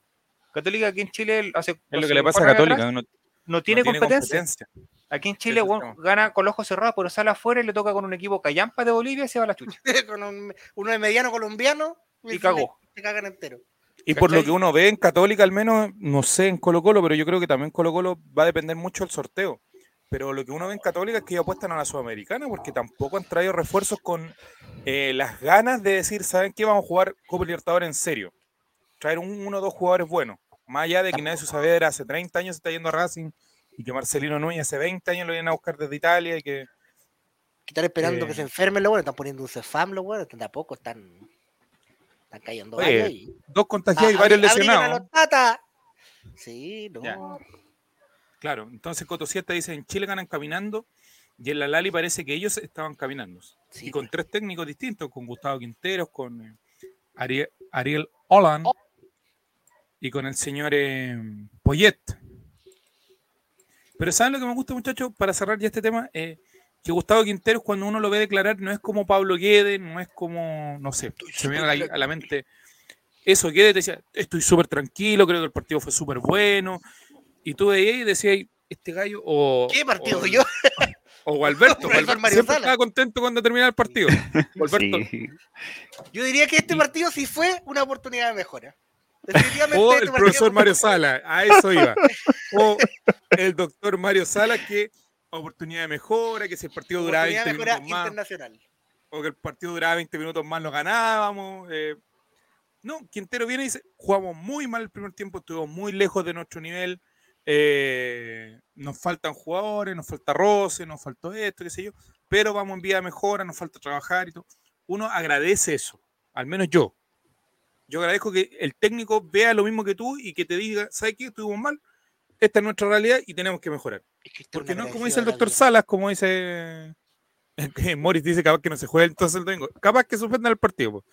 Católica aquí en Chile hace Es lo que le pasa a Católica, atrás, no, no tiene, no competencia. Aquí en Chile bueno, gana con los ojos cerrados, pero sale afuera y le toca con un equipo callampa de Bolivia y se va a la chucha. con un, uno de mediano colombiano. Y se- cagó. Se cagan entero. Y por lo que uno ve en Católica, al menos, no sé en Colo Colo, pero yo creo que también Colo Colo va a depender mucho del sorteo. Pero lo que uno ve en Católica es que ellos apuestan a la Sudamericana porque tampoco han traído refuerzos con eh, las ganas de decir, ¿saben qué? Vamos a jugar Copa Libertadores en serio. Traer un, uno o dos jugadores buenos. Más allá de que Ignacio Saavedra hace 30 años se está yendo a Racing y que Marcelino Núñez hace 20 años lo vienen a buscar desde Italia y que Que están esperando Eh. que se enfermen los buenos, están poniendo un cefam los buenos, tampoco están, están cayendo Oye, varios y- dos contagiados y Ah, varios lesionados. Sí, no. Ya. Claro, entonces Coto Siesta dice, en Chile ganan caminando y en la Lali parece que ellos estaban caminando. Sí, y con tres técnicos distintos, con Gustavo Quinteros, con eh, Ariel, Ariel Holland Oh. Y con el señor eh, Poyet. Pero ¿saben lo que me gusta, muchachos? Para cerrar ya este tema, eh, que Gustavo Quinteros, cuando uno lo ve declarar, no es como Pablo Guedes, no es como, no sé, se me viene a la, a la mente eso, Guedes decía, estoy súper tranquilo, creo que el partido fue súper bueno, y tú veías y decías, este gallo, o... ¿Qué partido o- yo? O Gualberto, Profesor Gualberto Mario siempre Sala. estaba contento cuando terminaba el partido. Gualberto, Sí. Yo diría que este partido sí fue una oportunidad de mejora. O el profesor Mario Sala, a eso iba. O el doctor Mario Sala, que oportunidad de mejora, que si el partido duraba oportunidad 20 de mejora minutos más, o que el partido duraba 20 minutos más, lo ganábamos. eh. No, Quintero viene y dice, jugamos muy mal el primer tiempo, estuvimos muy lejos de nuestro nivel, eh, nos faltan jugadores, nos falta roce, nos faltó esto, qué sé yo, pero vamos en vía de mejora, nos falta trabajar y todo. Uno agradece eso, al menos yo. Yo agradezco que el técnico vea lo mismo que tú y que te diga, ¿sabes qué? Estuvimos mal, esta es nuestra realidad y tenemos que mejorar. Es que es Porque no es como dice el doctor. Salas, como dice Morris dice capaz que no se juega entonces el domingo. Capaz que suspendan el partido. po.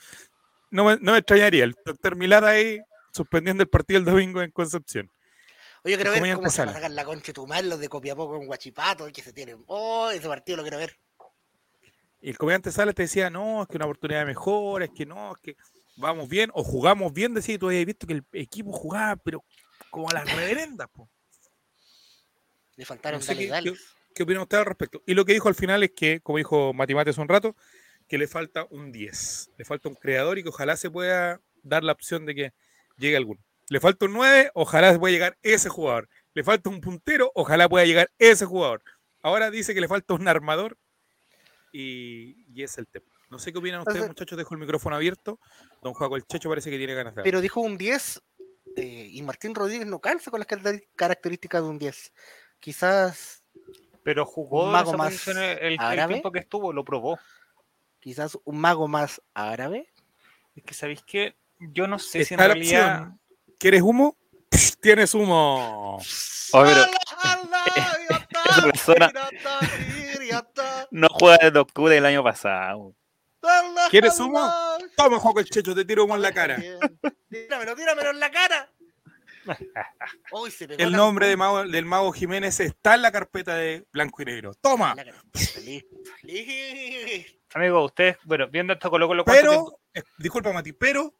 No me, no me extrañaría. El doctor Milad ahí suspendiendo el partido el domingo en Concepción. Oye, quiero ver cómo se sacar la concha de tu madre, los de Copiapó con Guachipato, que se tienen. Oh, ese partido lo quiero ver. Y el comediante Salas te decía, no, es que una oportunidad de mejora, es que no, es que vamos bien, o jugamos bien, decía, y tú habías visto que el equipo jugaba, pero como a las reverendas. po. Le faltaron No sé dale, qué- dale. ¿Qué opina usted al respecto? Y lo que dijo al final es que, como dijo Matimate hace un rato, que le falta un 10. Le falta un creador y que ojalá se pueda dar la opción de que llegue alguno. Le falta un 9, ojalá pueda llegar ese jugador. Le falta un puntero, ojalá pueda llegar ese jugador. Ahora dice que le falta un armador y, y es el tema. No sé qué opinan ustedes, Entonces- muchachos. Dejo el micrófono abierto. Don Juaco el Checho parece que tiene ganas de hablar. Pero dijo un 10 eh, y Martín Rodríguez no calza con las características de un 10. Quizás, Pero jugó Un mago esa más el, el árabe. tiempo que estuvo, lo probó. quizás un mago más árabe. Es que, ¿sabéis qué? Yo no sé si en realidad... opción. ¿Quieres humo? Tienes humo. Pero esa persona- no juega desde octubre del año pasado. ¿Quieres humo? Toma, el Checho, te tiro humo en la cara. Tíramelo, tíramelo en la cara. Uy, se pegó El la- nombre de mago- del mago Jiménez está en la carpeta de blanco y negro. Toma. Amigo, ustedes, bueno, viendo esto Colo Colo, ¿cuánto tiempo- Pero, eh, disculpa Mati, pero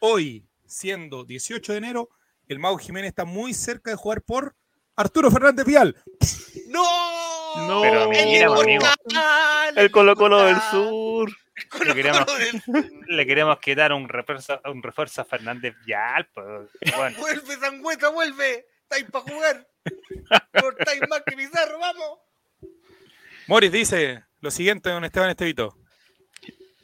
hoy, siendo 18 de enero, el mago Jiménez está muy cerca de jugar por Arturo Fernández Vial. ¡No! No. Pero ¡El mira, amigo. Inmortal! El Colo Colo del! Sur. Le del- le queremos quitar un refuerzo, un refuerzo a Fernández Vial? Pues, bueno, ¡Vuelve, Sangüeta, vuelve! ¿Estáis para jugar? ¿No estáis más que Pizarro, vamos? Morris dice lo siguiente, don Esteban Estevito.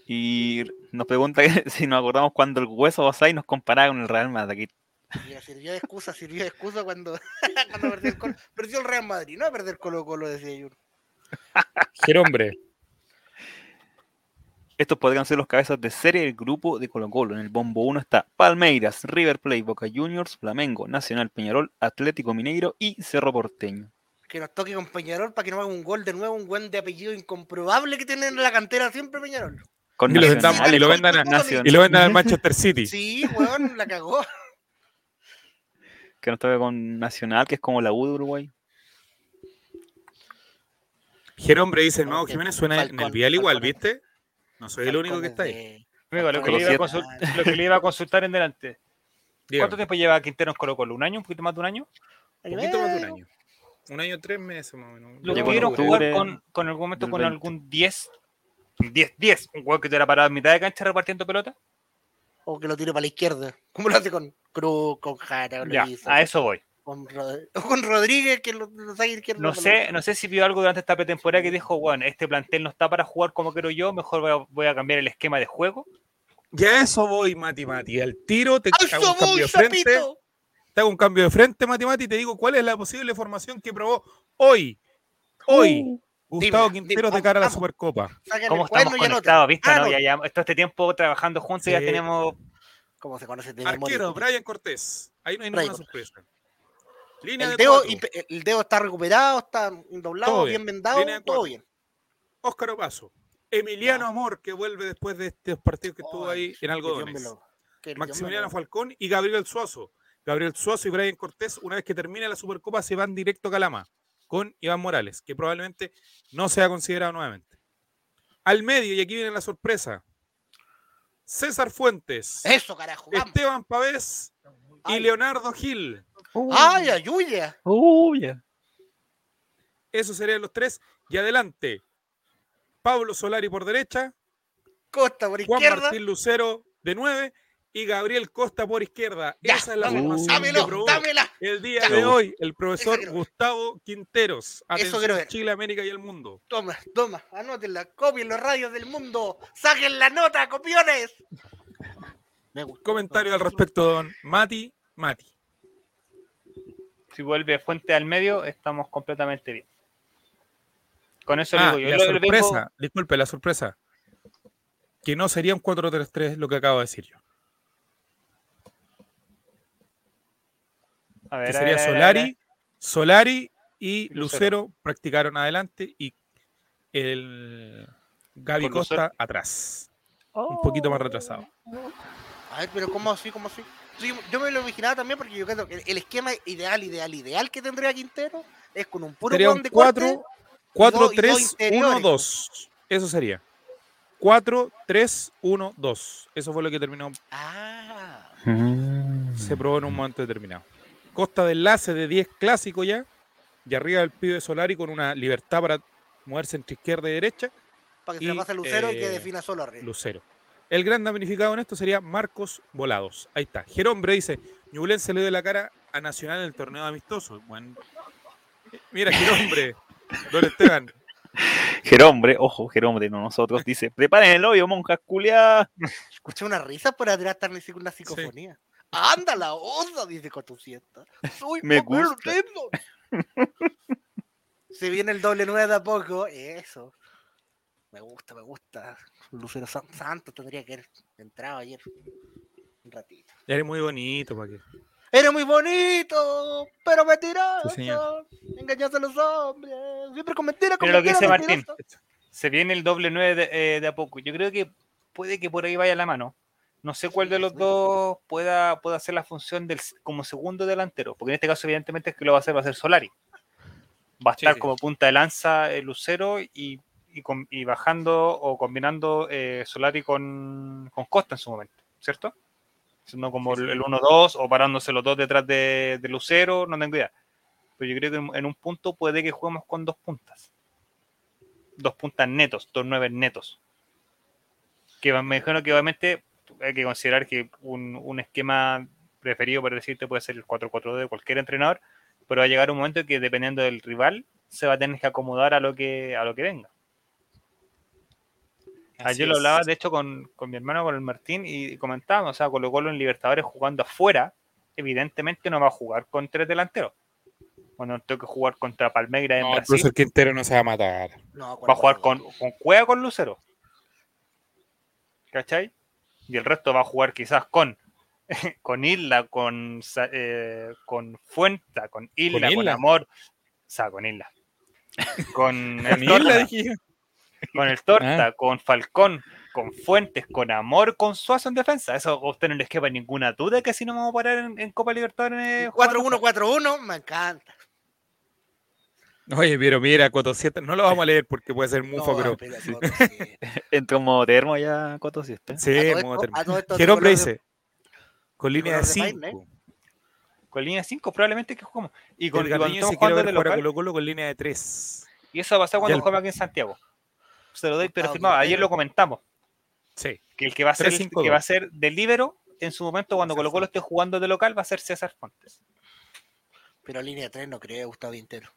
Y nos pregunta si nos acordamos cuando el hueso Basay nos comparaba con el Real Madrid. Mira, sirvió de excusa, sirvió de excusa cuando, cuando perdió, el Colo, perdió el Real Madrid, no a perder Colo Colo, decía yo. Jerombre. Estos podrían ser los cabezas de serie del grupo de Colo Colo. En el bombo 1 está Palmeiras, River Plate, Boca Juniors, Flamengo, Nacional Peñarol, Atlético Mineiro y Cerro Porteño. Que nos toque con Peñarol para que no haga un gol de nuevo, un buen de apellido incomprobable que tienen en la cantera siempre Peñarol. Con Y lo, vendan- Nacional, y lo vendan a- Nacional. y lo vendan al Manchester City. Sí, weón, la cagó. que nos toca con Nacional, que es como la U de Uruguay. Jerombre dice, el No, mago que Jiménez suena en el Vial igual. ¿viste? No soy el único que está ahí. amigo, lo que, Con le iba a los consul- lo que le iba a consultar en delante. Dígame, ¿Cuánto tiempo lleva Quintero en Colo Colo? ¿Un año? ¿Un poquito más de un año? un poquito más de un año. Un año, tres meses más o menos. Lo en pudieron jugar con, con algún momento con 20. algún 10. 10, 10. Un juego que te era parado a mitad de cancha repartiendo pelota. O que lo tire para la izquierda. Como lo hace con Cruz, con Jara, lo Ya, a eso voy. Con, Rod- o con Rodríguez, que lo, lo saque izquierda. No sé, no sé si vio algo durante esta pretemporada que dijo, bueno, este plantel no está para jugar como quiero yo, mejor voy a, voy a cambiar el esquema de juego. Ya a eso voy, Mati Mati. Al tiro te ¡A hago un cambio voy, de frente. sapito! Te hago un cambio de frente, Mati Mati, y te digo cuál es la posible formación que probó hoy. Hoy. Gustavo dime, Quinteros dime, de cara a la. Supercopa. ¿Cómo estamos conectados? ¿Viste? no? Anota. Ya, ya, todo este tiempo trabajando juntos ya Sí. tenemos... ¿Cómo se conoce? Arquero, Brian Cortés. Ahí no hay ninguna sorpresa. Línea El de dedo, el está recuperado, está doblado, bien, bien. vendado, Línea todo bien. Óscar Opaso. Emiliano Amor, que vuelve después de estos partidos que estuvo ahí en algodones. lo- Maximiliano Falcón y Gabriel Suazo. Gabriel Suazo y Brian Cortés, una vez que termine la Supercopa, se van directo a Calama con Iván Morales, que probablemente no sea considerado nuevamente. Al medio, y aquí viene la sorpresa, César Fuentes, Eso, carajo, vamos. Esteban Pavés y. Leonardo Gil. ¡Ay, ayuya! Uy, ya. Esos serían los tres. Y adelante, Pablo Solari por derecha, Costa por Juan izquierda. Martín Lucero de nueve y Gabriel Costa por izquierda. Ya, Esa es la formación que dámelo, probó dámela. el día Ya. de hoy el profesor. Gustavo Quinteros. quiero Atención, ver. Chile, América y el mundo. Toma, toma, anótenla, copien los radios del mundo, saquen la nota, copiones. Me gustó. Comentario al respecto, don Mati. Mati. Si vuelve Fuente al medio, estamos completamente bien. Con eso Ah, le digo la yo. vengo- sorpresa, disculpe, la sorpresa. Que no sería un 4-3-3 lo que acabo de decir yo. a ver, Que a sería ver, a ver, a ver. Solari, Solari y Lucero. Lucero practicaron adelante y el Gaby Costa Lucero. atrás. Un poquito más retrasado. A ver, pero ¿cómo así? ¿Cómo así? Yo me lo imaginaba también porque yo creo que el esquema ideal, ideal, ideal que tendría Quintero es con un puro Sería un de corte. 4, dos- y dos 4-3, 1, interiores, 2. Eso sería. 4, 3, 1, 2. Eso fue lo que terminó. Ah, Se probó en un momento determinado. Costa de enlace de 10 clásico ya. Y arriba el pibe Solari con una libertad para moverse entre izquierda y derecha. para que Y, se la pase Lucero y que eh, defina solo arriba. Lucero. El gran damnificado en esto sería Marcos Volados. Ahí está. Jerombre dice, Ñublense le dio la cara a Nacional en el torneo amistoso. Bueno, mira, Jerombre, don Esteban. Jerombre, ojo, Jerombre, no nosotros, dice, preparen el hoyo, monjas culiadas. Escuché una risa por atrás siquiera una psicofonía. Anda la onda, dice Cotucienta. Soy Me gusta. Se viene el doble nueve de a poco. Eso. Me gusta, me gusta. Lucero San- Santos tendría que haber entrado ayer. Un ratito. Eres muy bonito, ¿para qué? Era muy bonito, pero mentiroso. Sí. Engañaste a los hombres. Siempre con mentiras, con Mira lo que dice Martín. mentiroso. Se viene el doble 9 de, eh, de a poco. Yo creo que puede que por ahí vaya la mano. No sé cuál de los dos pueda, pueda hacer la función del como segundo delantero, porque en este caso, evidentemente, es que lo va a hacer, va a ser Solari. Va a Sí, estar sí. como punta de lanza el Lucero y, y, con- y bajando o combinando eh, Solari con, con Costa en su momento, ¿cierto? Siendo como el el 1-2 o parándose los dos detrás de, de Lucero, no tengo idea. Pero yo creo que en, un punto puede que juguemos con dos puntas. Dos puntas netos, dos nueve netos. Que me imagino que obviamente hay que considerar que un, un esquema preferido, por decirte, puede ser el 4-4-2 de cualquier entrenador, pero va a llegar un momento que dependiendo del rival se va a tener que acomodar a lo que, a lo que venga. Así Ayer lo es. hablaba, de hecho, con, con mi hermano, con el Martín, y comentábamos, o sea, Colo Colo en Libertadores jugando afuera, evidentemente no va a jugar con tres delanteros. Cuando tengo que jugar contra Palmeiras en No, el Brasil, profesor Quintero no se va a matar. No, va a jugar con, con Cueva con Lucero. ¿Cachai? Y el resto va a jugar quizás con con Isla, con, eh, con Fuenta, con Isla, con, Isla? Amor. O sea, con Isla. Con el Con Isla, Torta, dije yo. Con el Torta, Ah. con Falcón, con Fuentes, con Amor, con Suazo en defensa. Eso a usted no les quepa ninguna duda que si no vamos a parar en, en Copa Libertadores. eh, jugando. 4-1-4-1, me encanta. Oye, pero mira, Coto 7, no lo vamos a leer porque puede ser No, mufo, pero. sí. Entró en modo termo ya, Coto, si está. Sí, A todo modo termo. de- dice, con línea de color de vaina, 5. Con línea 5 probablemente que jugamos. Y, con, El y cuando estamos se quiere jugando ver de jugar a local, Colo Colo con línea de 3. y eso va a pasar cuando el- juegue aquí en Santiago. Se lo doy, pero firmado. Ayer lo comentamos. Sí. que el que va a ser el 3-5-2. que va a ser de libero en su momento cuando César Colo Colo esté jugando de local va a ser César Fontes. Pero línea 3 no creo, Gustavo Quintero.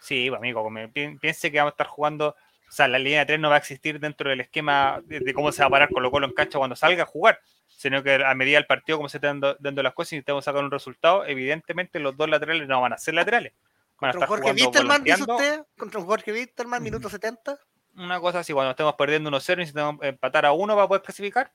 Sí, pues, amigo, piense que vamos a estar jugando, o sea, la línea de 3 no va a existir dentro del esquema de, cómo se va a parar Colo Colo en cancha cuando salga a jugar, sino que a medida del partido, como se están dando, dando las cosas y necesitamos sacar un resultado, evidentemente los dos laterales no van a ser laterales. Van a Contra un estar Jorge Wisterman, dice usted. Contra un Jorge Wisterman, minuto 70. Una cosa así, cuando estemos perdiendo 1-0 y necesitamos empatar a uno para poder clasificar,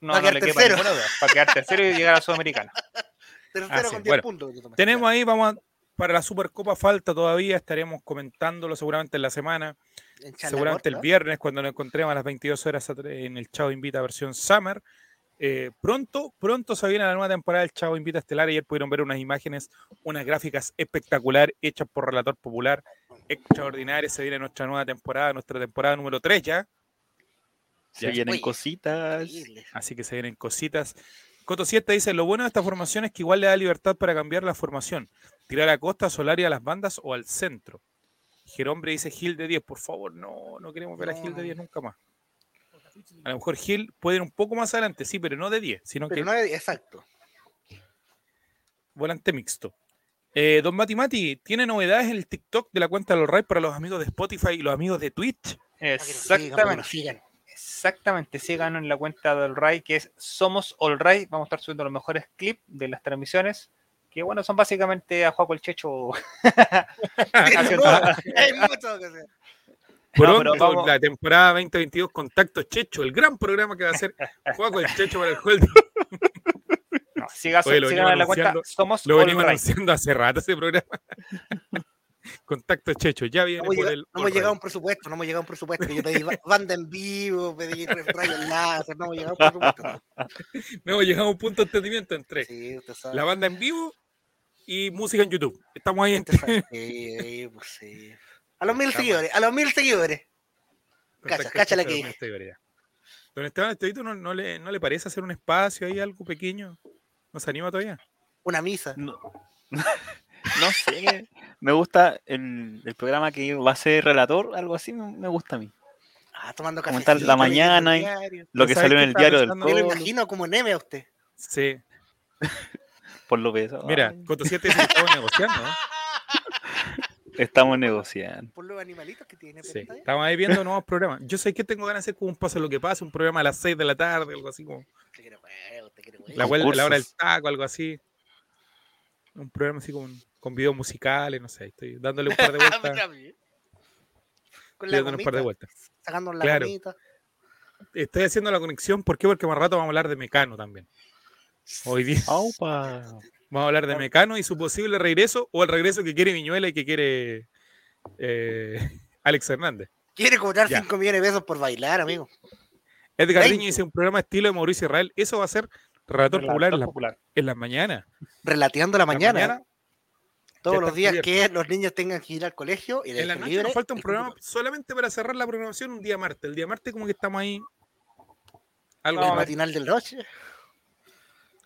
no, no quedar le quepa tercero. ninguna duda. Para quedar tercero y llegar a Sudamericana. Tercero sí. con 10 Bueno, puntos. que tú tomaste. Tenemos ahí, vamos a- para la Supercopa falta todavía, estaremos comentándolo seguramente en la semana, En seguramente el viernes cuando nos encontremos a las 22 horas en el Chavo Invita versión Summer. Eh, pronto, pronto se viene la nueva temporada del Chavo Invita Estelar. Ayer pudieron ver unas imágenes, unas gráficas espectacular hechas por Relator Popular, extraordinarias. Se viene nuestra nueva temporada, nuestra temporada número 3 ya. Se Ya. vienen cositas. Increíble. Así que se vienen cositas. Coto 7 dice, lo bueno de esta formación es que igual le da libertad para cambiar la formación. Tirar a Costa, Solari a las bandas o al centro. Jerombre dice Gil de 10. Por favor, no, no queremos ver a Gil de no. 10 nunca más. A lo mejor Gil puede ir un poco más adelante, sí, pero no de 10, sino Pero que no es exacto. volante mixto. Eh, don Mati Mati, ¿tiene novedades en el TikTok de la cuenta de los Ray para los amigos de Spotify y los amigos de Twitch? Exactamente. nos sigan. Exactamente, sigan en la cuenta del RAI que es Somos All Ray. Vamos a estar subiendo los mejores clips de las transmisiones. Que bueno, son básicamente a Juaco el Checho. haciendo- Hay mucho que hacer. Pronto, vamos- la temporada 2022, Contacto Checho, el gran programa que va a hacer Juego el Checho para el juego. No, siga- Oye, lo en la cuenta anunciando- Somos Lo venimos Ray. anunciando hace rato ese programa. Contacto Checho, ya viene No hemos, por el. no hemos llegado a un presupuesto, no hemos llegado a un presupuesto. Yo pedí ba- banda en vivo, pedí rayos láser, no hemos llegado a un presupuesto. No hemos llegado a un punto de entendimiento entre Sí, usted sabe. la banda en vivo y música en YouTube. Estamos ahí en Usted sabe. Sí, sí, pues sí. A los mil Estamos- seguidores, a los mil seguidores. Cacha, cacha la que. Don Esteban Estevito, ¿no, no le, ¿no le parece hacer un espacio ahí, algo pequeño? ¿No se anima todavía? Una misa. No, no sé. Me gusta el, el programa que va a ser relator, algo así, me, gusta a mí. Ah, tomando café. Comentar la mañana y- Lo que ¿Sabes salió en el estaba diario del pensando? Me lo pueblo, imagino como Neme a usted. Sí. por lo pesado. Mira, Coto 7 dice que estamos negociando, ¿no? Estamos negociando. Por los animalitos que tiene. Sí, estamos ahí viendo nuevos programas. Yo sé que tengo ganas de hacer como un pase lo que pasa, un programa a las 6 de la tarde, algo así como usted quiere huevo. la, vuelta- la hora del taco, algo así. Un programa así como con videos musicales, no sé, estoy dándole un par de vueltas. Con estoy la dándole un par de gomita, vueltas. sacando la Claro. gomita. Estoy haciendo la conexión, ¿por qué? Porque más rato vamos a hablar de Mecano también. Hoy día Aupa. vamos a hablar de Mecano y su posible regreso o el regreso que quiere Viñuela y que quiere eh, Alex Hernández. Quiere cobrar Ya. 5 millones de pesos por bailar, amigo. Edgar 20. Riño dice un programa estilo de Mauricio Israel. Eso va a ser relator popular en, la- popular. en las mañanas. Relateando la En las mañana. todos los días cubierto. que los niños tengan que ir al colegio y En la noche libre nos falta un programa solamente para cerrar la programación un día martes. El día martes como que estamos ahí. Algo, No, el falta, matinal del noche.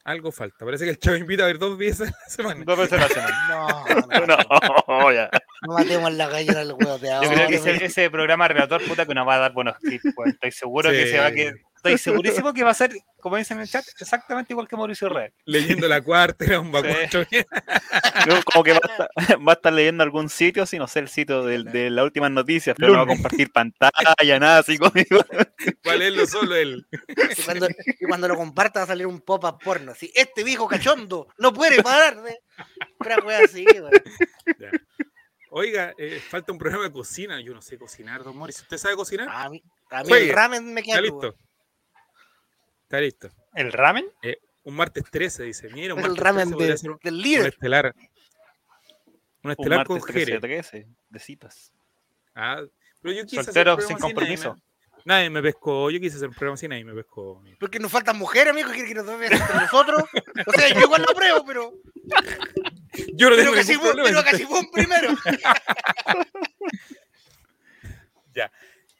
Algo falta. Parece que el chavo invita a ver dos veces a la semana. Dos veces a la semana. No, no, no, No, ya. no matemos la gallina al huevo de Yo ahora. creo que ese, ese programa relator, puta, que nos va a dar buenos clips. weón. Estoy seguro que Sí. se va a que Estoy segurísimo que va a ser, como dicen en el chat, exactamente igual que Mauricio Red. Leyendo la cuarta, era un Sí. bacucho. Yo como que va a, estar, va a estar leyendo algún sitio, si no sé el sitio del- de, las últimas noticias, pero no va a compartir pantalla, nada así conmigo. Para leerlo solo él. Y cuando, y cuando lo comparta va a salir un pop-up porno. Así, este viejo cachondo no puede parar de. Una wea así, weón. Ya. Oiga, eh, falta un programa de cocina. Yo no sé cocinar, don Morris. ¿Usted sabe cocinar? A mí, a el ramen me queda listo. Está listo. ¿El ramen? Un martes 13, dice. Mira, un el martes ramen 13 podría de- ser un, del un líder. estelar. Un Un estelar con martes 13, Jere. 13, de citas. Ah, pero yo quise hacer Soltero un sin compromiso. Nadie me, nadie me pescó. Yo quise hacer un programa así, nadie me pescó. Porque nos faltan mujeres, amigo, que que nos hacer con nosotros. O sea, yo igual lo apruebo, pero. Yo no Pero tengo casi ningún vos, problema. pero casi vos primero.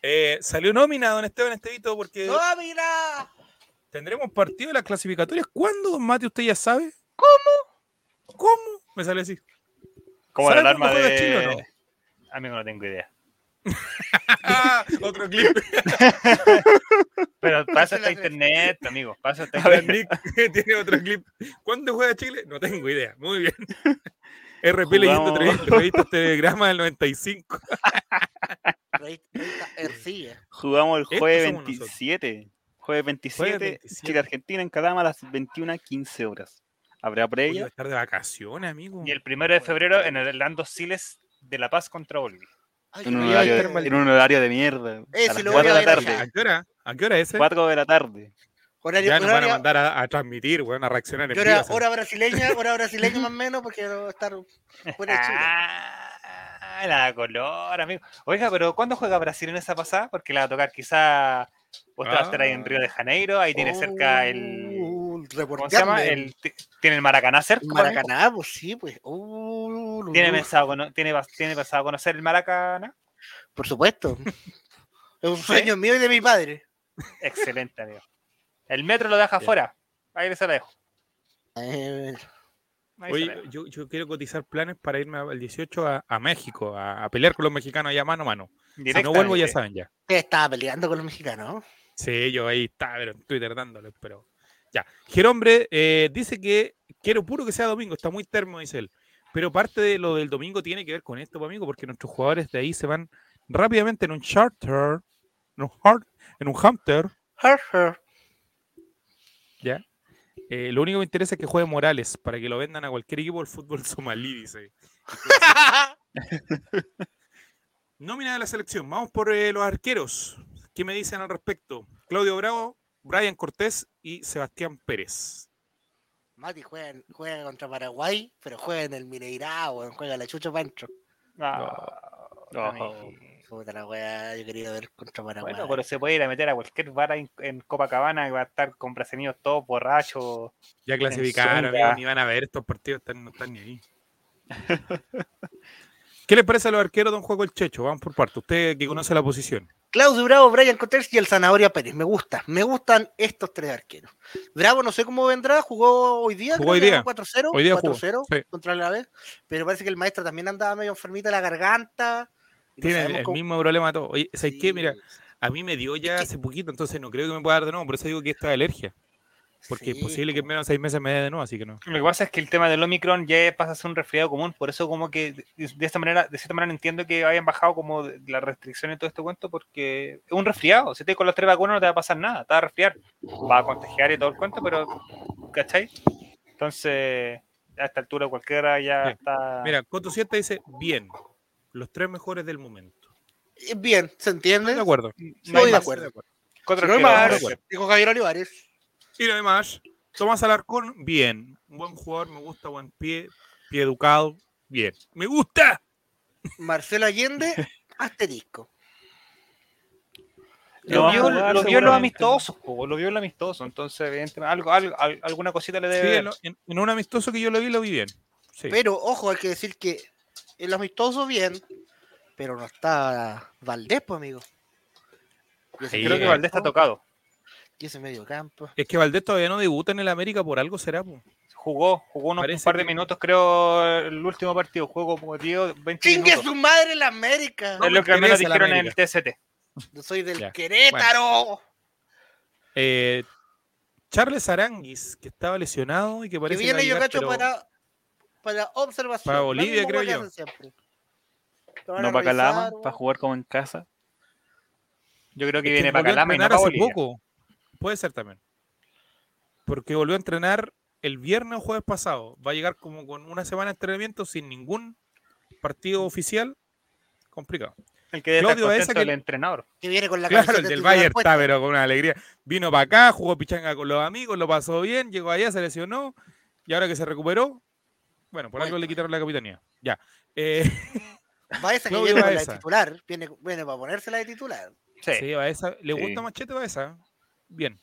Eh, salió nómina don Esteban Estevito porque ¡No, mira! ¿Tendremos partido de las clasificatorias? ¿Cuándo, don Mati? ¿Usted ya sabe? ¿Cómo? ¿Cómo? Me sale así. ¿Cómo el alarma de Chile o no? Amigo, no tengo idea. Otro clip. Pero pasa hasta internet, amigos. Pasa internet. A ver, Nick tiene otro clip. ¿Cuándo juega Chile? No tengo idea. Muy bien. RP Jugamos. leyendo entrevista, este revista telegrama del 95. Jugamos el jueves 27. Jueves 27, Chile Argentina en Cadama a las 21.15 horas. ¿Habrá previa? Voy a estar de vacaciones, amigo. Y el primero de febrero en el Lando Siles de La Paz contra Bolivia. En, un horario, de mierda. A las de la tarde. ¿A qué hora? ¿A qué hora es? 4 de la tarde. Ya nos van a mandar a, transmitir, weón, a reaccionar en hora, hora brasileña, hora brasileña más o menos, porque va estar fuera de Chile. Ah, la color, amigo. Oiga, pero ¿cuándo juega Brasil en esa pasada? Porque la va a tocar quizá Usted va a estar ahí en Río de Janeiro, ahí tiene cerca el. Uh, ¿Cómo se llama? El, tiene el Maracaná cerca. Maracaná, pues sí, pues. Uh, ¿Tiene Lulú. pensado, tiene, tiene pensado conocer el Maracaná? Por supuesto. Es un sueño mío y de mi padre. Excelente, amigo. El metro lo deja afuera. Ahí se lo dejo. Oye, yo, yo quiero cotizar planes para irme al 18 a, a México, a, a pelear con los mexicanos allá mano a mano. Si no vuelvo, ya saben ya. estaba peleando con los mexicanos. Sí, yo ahí está, pero en Twitter dándole, pero ya. Gerombre eh, dice que quiero puro que sea domingo, está muy termo, dice él. Pero parte de lo del domingo tiene que ver con esto, pues, amigo, porque nuestros jugadores de ahí se van rápidamente en un charter, en un, hard- en un hunter, Her, her. ¿ya? Eh, lo único que me interesa es que juegue Morales para que lo vendan a cualquier equipo del fútbol somalí, dice. Nómina de la selección. Vamos por eh, los arqueros. ¿Qué me dicen al respecto? Claudio Bravo, Brian Cortés y Sebastián Pérez. Mati juega, en- juega contra Paraguay, pero juega en el Mineirao, juega la Chucho Pancho. Ah, No. amigo. Puta la weá, yo quería ver contra Paraguay. Bueno, pero se puede ir a meter a cualquier bar en, en Copacabana que va a estar con brasileños todos borrachos. Ya clasificaron, ni van a ver estos partidos, están, no están ni ahí. ¿Qué les parece a los arqueros, don Juego el Checho? Vamos por parte. Usted que conoce la posición. Claudio Bravo, Brian Cortés y el Zanahoria Pérez. Me gusta, me gustan estos tres arqueros. Bravo, no sé cómo vendrá, jugó hoy día. Jugó creo hoy día. 4-0. Hoy día jugó, 4-0 sí. contra la vez. Pero parece que el maestro también andaba medio enfermita de la garganta. Tiene el, el cómo- mismo problema todo. Oye, ¿sabes qué? Sí, Mira, a mí me dio ya que- hace poquito, entonces no creo que me pueda dar de nuevo. Por eso digo que esto es alergia. Porque es sí, posible que en menos de seis meses me dé de nuevo, así que no. Lo que pasa es que el tema del Omicron ya pasa a ser un resfriado común, por eso como que de de esta manera, de cierta manera entiendo que hayan bajado como de- la restricción y todo este cuento, porque es un resfriado. Si te con las tres vacunas no te va a pasar nada, te va a resfriar, va a contagiar y todo el cuento, pero ¿cachai? Entonces, a esta altura cualquiera ya Bien. está. Mira, Coto 7 dice, bien, los tres mejores del momento. Eh, Bien, ¿se entiende? Estoy de acuerdo. no hay Estoy de más. acuerdo. Cuatro No hay más, dijo Javier Olivares. Y lo demás, Tomás Alarcón, bien. Un buen jugador, me gusta, buen pie, pie educado, bien. ¡Me gusta! Marcelo Allende, asterisco. No Lo vio, jugar lo vio en los seguramente. amistosos, po, lo vio en los amistosos. Entonces, evidentemente, algo, algo, al- alguna cosita le Sí, debe. en, ver. en- en un amistoso que yo lo vi, lo vi bien. Sí. Pero, ojo, hay que decir que el amistoso bien, pero no está Valdés, pues, amigo. Sí, Creo que. Valdés está tocado. Y ese medio campo. Es que Valdés todavía no debuta en el América, por algo será. po. Jugó, jugó unos un par de que- minutos, creo, el último partido. Jugó como 10, 20 ¡Chingue minutos. su madre la América! No es lo que al menos dijeron en el TST. Yo soy del Ya, Querétaro. Eh, Charles Aranguis, que estaba lesionado y que que parece viene va a yo cacho pero para, para observación. Para Bolivia, creo yo. No para Calama, para jugar como en casa. Yo creo que Es que viene para Calama y no para hace Bolivia. poco. Puede ser también. Porque volvió a entrenar el viernes o jueves pasado. Va a llegar como con una semana de entrenamiento sin ningún partido oficial. Complicado. El que Claudio que- el entrenador. Que viene con la Claro, el del Bayern está, pero con una alegría. Vino para acá, jugó pichanga con los amigos, lo pasó bien, llegó allá, se lesionó. Y ahora que se recuperó, bueno, por algo Bueno. le quitaron la capitanía. Ya. Eh, Baeza que viene con la de titular. Viene, viene para ponérsela de titular. Sí. sí, Baeza. ¿Le Sí. gusta Machete Baeza? Bien.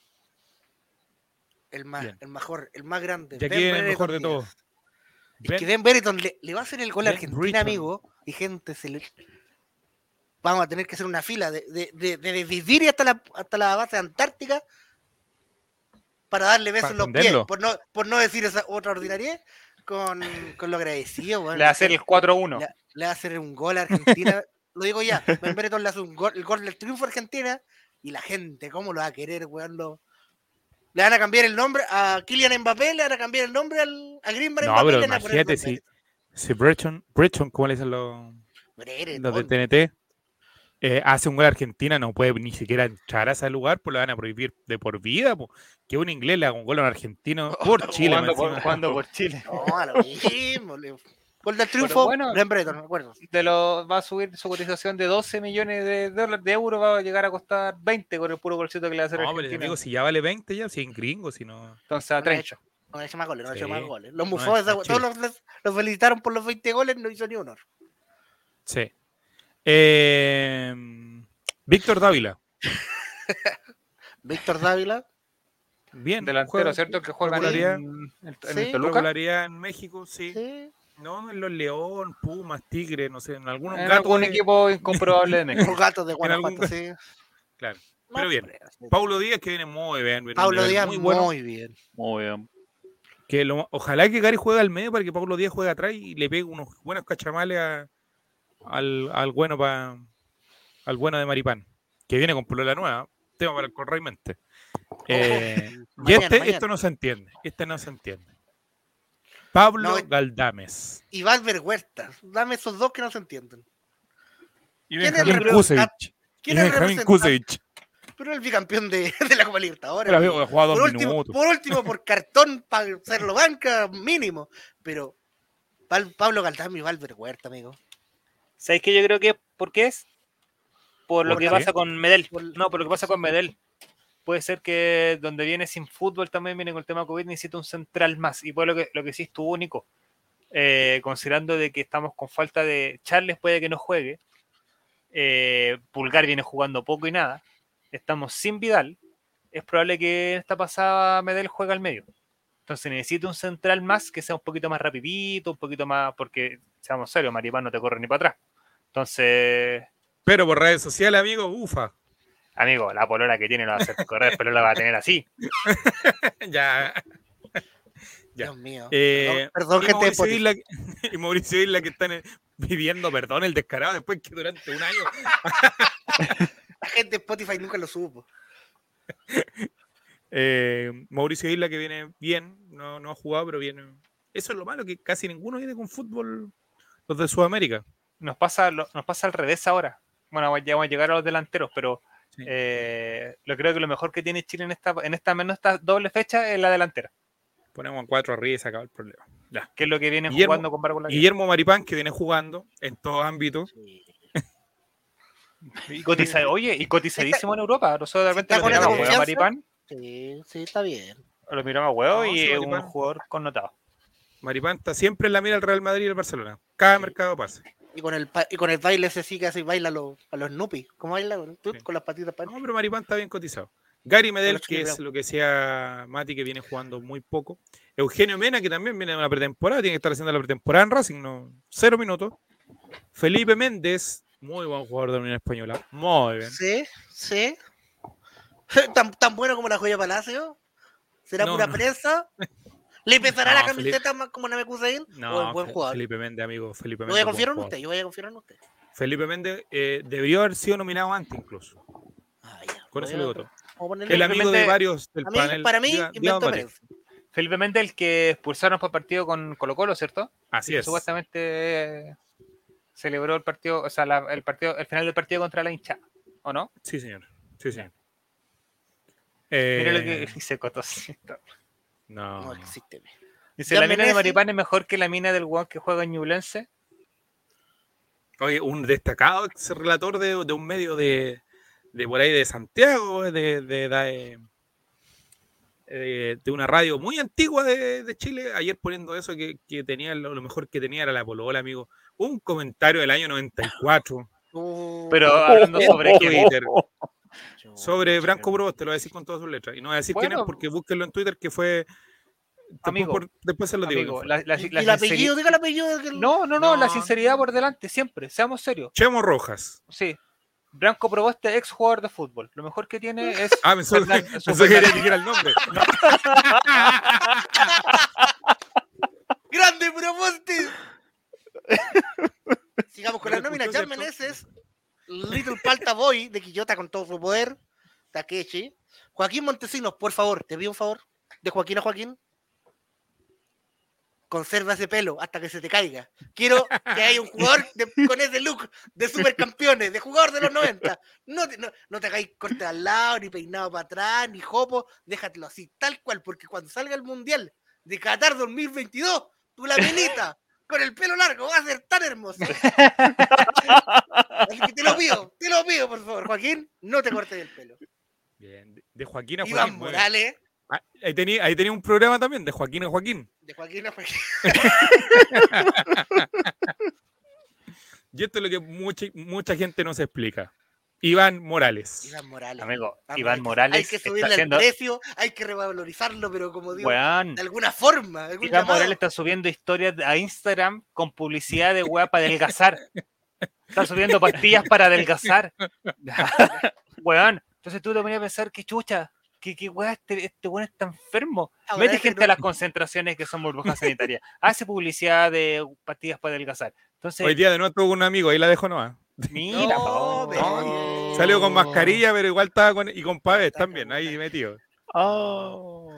El más, Bien. el mejor, el más grande. Y aquí Ben viene el mejor de todos. Es Ben- que Ben Brereton le, le va a hacer el gol a Argentina, amigo. Y gente, se le... vamos a tener que hacer una fila de, de, de, de Viviri hasta la, hasta la base antártica para darle besos Para en los pies. Por no, por no decir esa otra ordinaria con, con lo agradecido. Le va a hacer el 4-1. le, le va a hacer un gol a Argentina. lo digo ya, Ben Brereton le hace un gol, el gol del triunfo a Argentina y la gente, ¿cómo lo va a querer, weón? Lo- Le van a cambiar el nombre a Kylian Mbappé, le van a cambiar el nombre al, a Griezmann No, Mbappé. pero a poner imagínate si, si Breton, Breton, ¿cómo le dicen los, los de TNT? Eh, hace un gol a Argentina, no puede ni siquiera entrar a ese lugar, pues lo van a prohibir de por vida. po. Que un inglés le haga un gol a un argentino por Chile. jugando, por, jugando por Chile. No, a lo mismo. le- Gol del triunfo, bueno. Me acuerdo. De lo, va a subir su cotización de 12 millones de dólares de euros, va a llegar a costar 20 con el puro golcito que le va a hacer No, pero Argentina. digo, si ya vale 20 ya, si en gringo, si no. Entonces a No ha 30. hecho, no ha hecho más goles, no ha Sí. hecho más goles. Los No hecho todos los, los felicitaron por los 20 goles, no hizo ni uno. Sí. Eh, Víctor Dávila. Víctor Dávila, Bien. Delantero, juega- ¿cierto? Que juega regularidad. en, en, en Sí. el Toluca. regularidad en México, sí. sí, No, en los León, Pumas, Tigre, no sé, en algunos En gatos. algún de- equipo incomprobable de México. los gatos de algún Guanajuato, sí. Claro. Pero bien. Paulo Díaz que viene muy bien. viene nivel Díaz, muy muy, bueno. bien. Muy bien. Que lo- ojalá que Gary juegue al medio para que Pablo Díaz juegue atrás y le pegue unos buenos cachamales a- al, al bueno pa- al bueno de Maripán, que viene con polola nueva, tema para el Correy Mente. Eh, y Mañana, este, mañana. esto no se entiende, este no se entiende. Pablo No, es- Galdames Y Valver Huerta, dame esos dos que no se entienden. y ¿Quién es el? Kusevich. ¿Quién es el? Kusevich. Pero el bicampeón de, de la Copa Libertadores. Pero por, dos último, minutos. por último, por cartón para hacerlo banca, mínimo. Pero Pablo Galdame y Valver Huerta, amigo. ¿Sabéis qué yo creo que por qué es? Por lo ¿Por que qué? pasa con Medel. No, por lo que pasa con Medel. Puede ser que donde viene sin fútbol también viene con el tema COVID, necesita un central más. Y por lo que, lo que sí es tu único. Eh, considerando de que estamos con falta de Charles, puede que no juegue. Eh, Pulgar viene jugando poco y nada. Estamos sin Vidal. Es probable que esta pasada Medel juegue al medio. Entonces necesita un central más que sea un poquito más rapidito, un poquito más, porque seamos serios, Maripán no te corre ni para atrás. Entonces, Pero por redes sociales, amigo, ufa. amigo, la polora que tiene no va a hacer correr, pero la va a tener así. ya. Ya. Dios mío. Eh, perdón, perdón, y gente de Mauricio Spotify. Isla, que- y Mauricio Isla que están eh, pidiendo perdón el descarado después que durante un año La gente de Spotify nunca lo supo. eh, Mauricio Isla que viene bien no, no ha jugado pero viene eso es lo malo que casi ninguno viene con fútbol los de Sudamérica Nos pasa, lo- nos pasa al revés ahora. Bueno, ya vamos a llegar a los delanteros, pero Sí. eh, lo creo que lo mejor que tiene Chile en esta, en esta menos esta doble fecha es la delantera, ponemos a cuatro arriba y se acaba el problema ya. que es lo que viene Guillermo- jugando con Barco Guillermo Maripán que viene jugando en todos ámbitos Y cotiza- oye, y cotizadísimo en Europa. Nosotros de repente está lo miramos a huevo? Maripán, Sí, sí, está bien. lo miramos a huevo No, y sí, es un jugador connotado. Maripán está siempre en la mira del Real Madrid y el Barcelona cada mercado pase Y con el, y con el baile ese sí que así baila a los, a los Snoopy. ¿Cómo baila? Tú, Sí. Con las patitas para No, pero Maripán está bien cotizado. Gary Medel, que es lo que decía Mati, que viene jugando muy poco. Eugenio Mena, que también viene de una pretemporada, tiene que estar haciendo la pretemporada en Racing, no, cero minutos. Felipe Méndez, muy buen jugador de la Unión Española. Muy bien. Sí, sí. ¿Tan, tan bueno como la joya Palacio? ¿Será No, pura no. prensa? ¿Le pesará la No, Felipe- camiseta más como Namekusei? ¿O es No, buen Fe- jugador? Felipe Méndez, amigo. Felipe Yo Méndez. voy a buen confiar en usted, yo voy a confiar en usted. Felipe Méndez eh, debió haber sido nominado antes incluso. Ah, ya. Con eso El amigo de varios del mí- panel. para mí, Diga- Mati. prensa. Felipe Méndez, el que expulsaron por partido con Colo Colo, ¿cierto? Así Que es. Supuestamente eh, celebró el partido, o sea, la- el partido, el final del partido contra la hincha, ¿o no? Sí, señor. Sí, señor. Mira lo Eh, que dice Cotosito. no, No no. existe. Dice, la mina de Maripán es mejor que la mina del guan que juega en Ñublense. Oye, un destacado ex relator de, de un medio de, de por ahí de Santiago, de, de, de, eh, de una radio muy antigua de, de Chile, ayer poniendo eso que, que tenía lo, lo mejor que tenía era la polola, amigo. Un comentario del año 94 Uh, Pero hablando sobre. Twitter sobre Branco Bros, te lo voy a decir con todas sus letras. Y no voy a decir quién es Bueno. porque búsquenlo en Twitter que fue... Después, Amigo, por- después se lo digo. Amigo, quién fue. la, la- ¿Y, la y el apellido? Diga el apellido. No, no, no, la sinceridad por delante, siempre, seamos serios. Chemo Rojas. Sí. Branco Proboste, ex jugador de fútbol. Lo mejor que tiene es. Ah, pensó su que era el nombre. ¡Grande Proboste! Sigamos con la nómina. ¿cierto? Little Palta Boy de Quillota con todo su poder. Takeshi. Joaquín Montesinos, por favor, te pido un favor. De Joaquín a Joaquín. Conserva ese pelo hasta que se te caiga. Quiero que haya un jugador de- con ese look de supercampeones, de jugador de los 90. No te, no, hagáis corte al lado, ni peinado para atrás, ni jopo. Déjatelo así, tal cual, porque cuando salga el Mundial de Qatar 2022, tu laminita con el pelo largo va a ser tan hermoso. Te lo pido, te lo pido, por favor, Joaquín, no te cortes el pelo. Bien, de- de Joaquín a Joaquín. Iván. Morales, Ah, ahí, tenía, ahí tenía un programa también, de Joaquín a Joaquín. de Joaquín a Joaquín. Y esto es lo que mucha, mucha gente no se explica. Iván Morales. Iván Morales. Amigo, Vamos, hay Iván que- Morales Hay que está subirle haciendo. el precio, hay que revalorizarlo, pero como digo, de alguna forma. algún Iván llamado. Morales está subiendo historias a Instagram con publicidad de weá para adelgazar. Está subiendo pastillas para adelgazar. Weón, entonces tú te ponías a pensar que chucha, que, que weá, este, este weón está enfermo. Ahora Mete gente no- a las concentraciones que son burbujas sanitarias. Hace publicidad de pastillas para adelgazar. Entonces, Hoy día de nuevo tuvo un amigo, ahí la dejo nomás. mira, No. Salió con mascarilla, pero igual estaba con, y con pavés también, ahí metido. Oh.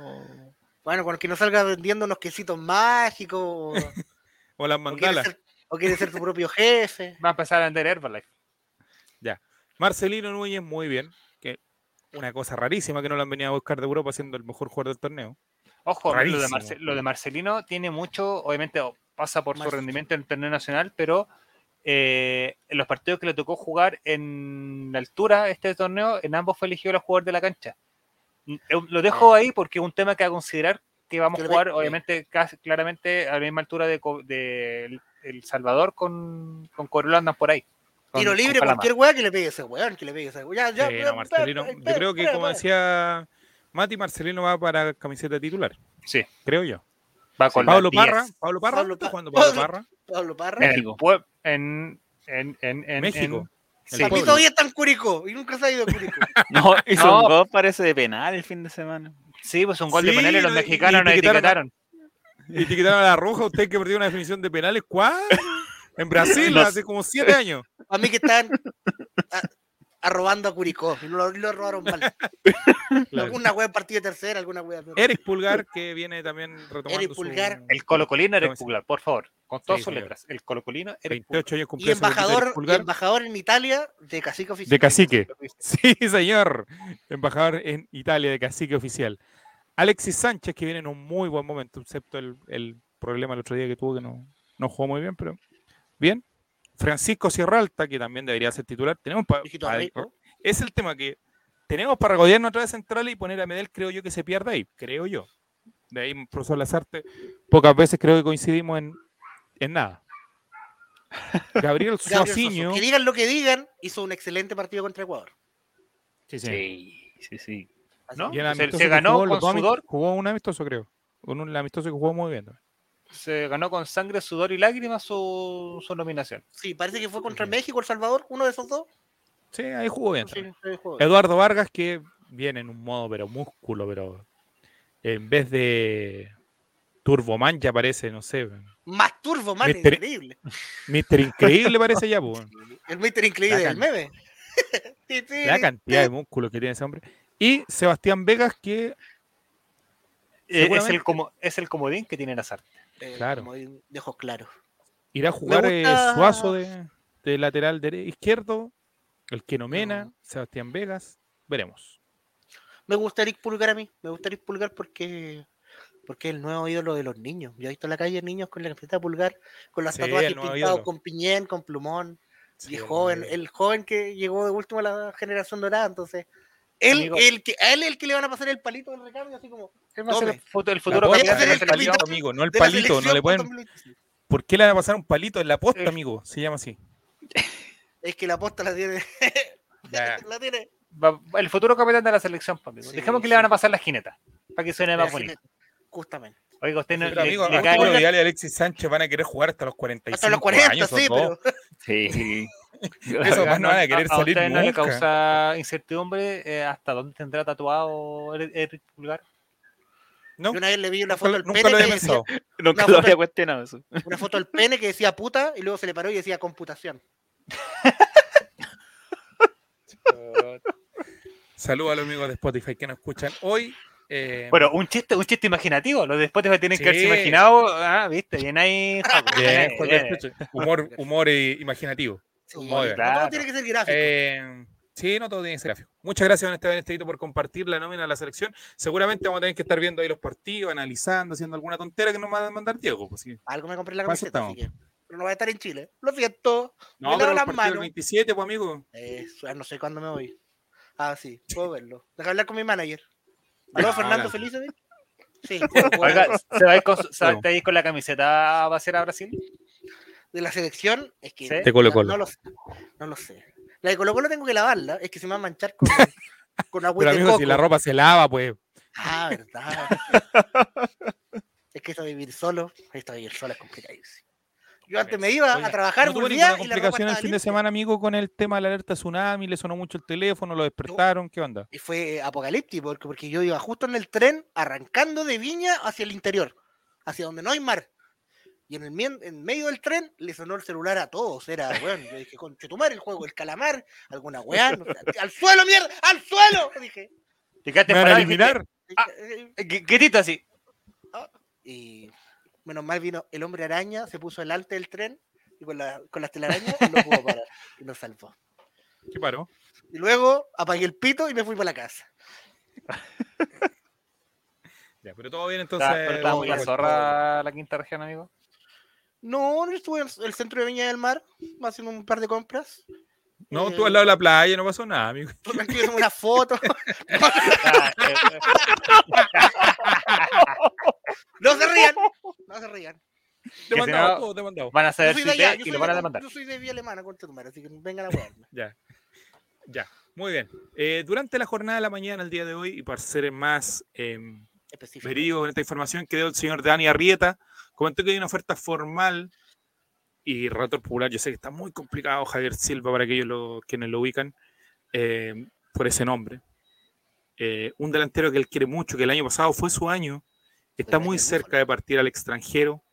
Bueno, con que no salga vendiendo unos quesitos mágicos. O, las mandalas. ser, o quiere ser tu propio jefe. Va a empezar a vender Herbalife. Marcelino Núñez, muy bien. Que una cosa rarísima que no lo han venido a buscar de Europa siendo el mejor jugador del torneo. Ojo, lo de, Rarísimo. Marce- lo de Marcelino tiene mucho, obviamente pasa por su rendimiento en el torneo nacional, pero eh, en los partidos que le tocó jugar en la altura este torneo, en ambos fue elegido el jugador de la cancha. Mm, eh, Lo dejo ahí porque es un tema que a considerar que vamos a jugar, ve- obviamente, casi- claramente a la misma altura de, de El- Salvador con, con Corelo andan por ahí. con- Tiro libre, cualquier weá que le pegue ese weón, que le pegue ese weón. Ya, ya, Sí, ya, no, Marcelino. espera, Yo creo que, espera, como decía Mati, Marcelino va para camiseta titular. Sí, Creo yo. va con Pablo la 10. Parra. Pablo Parra. Pablo ¿Está Pa- jugando Pablo Parra? Pablo Parra. En, México. en, en, en, en- México. en- El sí. Papi pueblo. todavía está en Curicó y nunca se ha ido a Curicó. No, hizo No. un gol, parece de penal el fin de semana. Sí, pues un gol de penal y los no, y- mexicanos y nos etiquetaron Y etiquetaron a la roja, usted que perdió una definición de penales. ¿Cuál? En Brasil, Los- hace como siete años. A mí que están a, a robando a Curicó y lo, lo robaron mal. Claro. Alguna wea partido de tercera, alguna wea. Eric Pulgar, que viene también retomando Eric su- Pulgar. El colocolino Eric. Pulgar, por favor, con todas Sí, sus letras. El colocolino Eric Pulgar. 28 años Y embajador, Pulgar. embajador en Italia de cacique oficial. De cacique. Sí, señor. Embajador en Italia de cacique oficial. Alexis Sánchez, que viene en un muy buen momento, excepto el, el problema el otro día que tuvo, que no, no jugó muy bien, pero bien. Francisco Sierra Alta, que también debería ser titular. Tenemos es el tema que tenemos para regodearnos otra vez central y poner a Medel, creo yo que se pierde ahí, creo yo. De ahí, profesor Lazarte, pocas veces creo que coincidimos en, en nada. Gabriel Suaciño. Que digan lo que digan, hizo un excelente partido contra Ecuador. Sí, sí. Sí, sí, sí. ¿No? Y el Se- amistoso se que ganó jugó, con sudor. Jugó un amistoso, creo. Un amistoso que jugó muy bien. Se ganó con sangre, sudor y lágrimas su, su nominación. Sí, parece que fue contra Ujú. México, El Salvador, uno de esos dos. Sí, ahí jugó bien. Sí, también. sí, jugó bien. Eduardo Vargas, que viene en un modo, pero músculo, pero en vez de Turboman ya parece, no sé, Más turbo, man, Mister- increíble. Mister Increíble parece ya, pues. El Mister increíble La del meme. Sí, sí, La sí. cantidad de músculo que tiene ese hombre. Y Sebastián Vegas, que Eh, es, el como, es el comodín que tiene Lazarte. Eh, Claro. como de de ojos claros. irá a jugar eh, gusta- Suazo de, de lateral dere- izquierdo, el que nomena, No. Sebastián Vegas. Veremos. Me gusta Eric Pulgar a mí. Me gusta Eric Pulgar porque porque es el nuevo ídolo de los niños. Yo he visto en la calle niños con la camiseta de Pulgar, con los Sí, tatuajes pintados con piñén, con plumón. Sí, y el joven, el joven que llegó de último a la generación dorada, entonces. Él, el que, a él el que le van a pasar el palito del recambio, así como. ¿Qué va a ser Tome. el, futuro posta, el palito, capitán amigo, no el palito, no le por pueden. 2025. ¿Por qué le van a pasar un palito en la posta, Eh. amigo? Se llama así. Es que la posta la tiene. Ya. la tiene. Va- El futuro capitán de la selección, pa' amigo. Sí, Dejemos que sí. le van a pasar las jinetas. Para que suene más la bonito. tiene, Justamente. Oiga, usted no Pero, le, amigo, le cae- Vidal y Alexis Sánchez van a querer jugar hasta los 45 Hasta los 40, años. sí, pero. Sí. Esos Oiga, van no van a querer salir ustedes no le nunca. causa incertidumbre eh, hasta dónde tendrá tatuado Eric Pulgar? ¿No? Yo una vez le vi una Nunca, foto nunca pene lo que había decía, pensado. Nunca Una lo foto- había cuestionado eso. una foto del pene que decía puta y luego se le paró y decía computación. Saludos a los amigos de Spotify que nos escuchan hoy. eh, Bueno, un chiste, un chiste imaginativo. Los de Spotify tienen que haberse imaginado. Ah, viste, bien ahí. Bien, bien, bien. humor, humor imaginativo. Sí, Muy bien. no todo tiene que ser gráfico. Eh, sí, no todo tiene que ser gráfico. Muchas gracias, don Esteban Estevito, por compartir la nómina de la selección. Seguramente vamos a tener que estar viendo ahí los partidos, analizando, haciendo alguna tontera que nos va a mandar Diego. Pues, sí. Algo me compré la camiseta, así que. Pero no va a estar en Chile. Lo siento. No, Me pero el las partido del manos. 27, pues, amigo. Eso, ah, no sé cuándo me voy. Ah, sí, puedo verlo. Deja hablar con mi manager. ¿Aló, No, Fernando. Felice? Sí, Oiga. ¿se va a ir con, va a ir con la camiseta va a ser a Brasil? De la selección es que Sí. De Colo Colo. No, lo sé. No lo sé. La de Colo Colo tengo que lavarla, es que se me va a manchar con, con agua Pero, de amigo, coco. si la ropa se lava, pues. Ah, verdad. es que esto de vivir solo, esto de vivir solo es complicadísimo. Yo antes me iba Oiga, a trabajar, ¿No volvía ninguna y la ropa complicación el fin de limpia. semana, amigo, con el tema de la alerta tsunami? ¿Le sonó mucho el teléfono? ¿Lo despertaron? ¿Qué onda? Y fue apocalíptico, porque, porque yo iba justo en el tren, arrancando de Viña hacia el interior, hacia donde no hay mar. Y en, el, en medio del tren le sonó el celular a todos. Era, bueno, yo dije, conche tu madre, el juego, el calamar, alguna weá. no sé, ¡Al suelo, mierda! ¡Al suelo! Dije. ¿Te quedaste ¿Me van a parado y dijiste, eliminar? Ah. Eh, eh, ¿Qué- Quietito así. Y menos mal vino el hombre araña, se puso delante del tren y con, la, con las telarañas no pudo parar. Y nos salvó. ¿Qué paró? Y luego apagué el pito y me fui para la casa. Ya, pero todo bien, entonces. Está, pero está muy la zorra la quinta región, amigo. No, no estuve en el centro de Viña del Mar haciendo un par de compras. No, Eh, tú al lado de la playa, no pasó nada, amigo. Tranquilo, tomé una foto. No se rían. No se rían. Te si mandado, no- todo te mandado. van a saber si allá. te y lo van a de, demandar. yo soy de Vía Alemana, concha tu madre, así que vengan a verme. Ya. Ya. Muy bien. Eh, durante la jornada de la mañana, el día de hoy, y para ser más eh, verídico con esta información que dio el señor Dani Arrieta, comentó que hay una oferta formal y relator popular. Yo sé que está muy complicado Javier Silva para aquellos lo- quienes lo ubican eh, por ese nombre. Eh, un delantero que él quiere mucho, que el año pasado fue su año, está muy del cerca de partir al extranjero.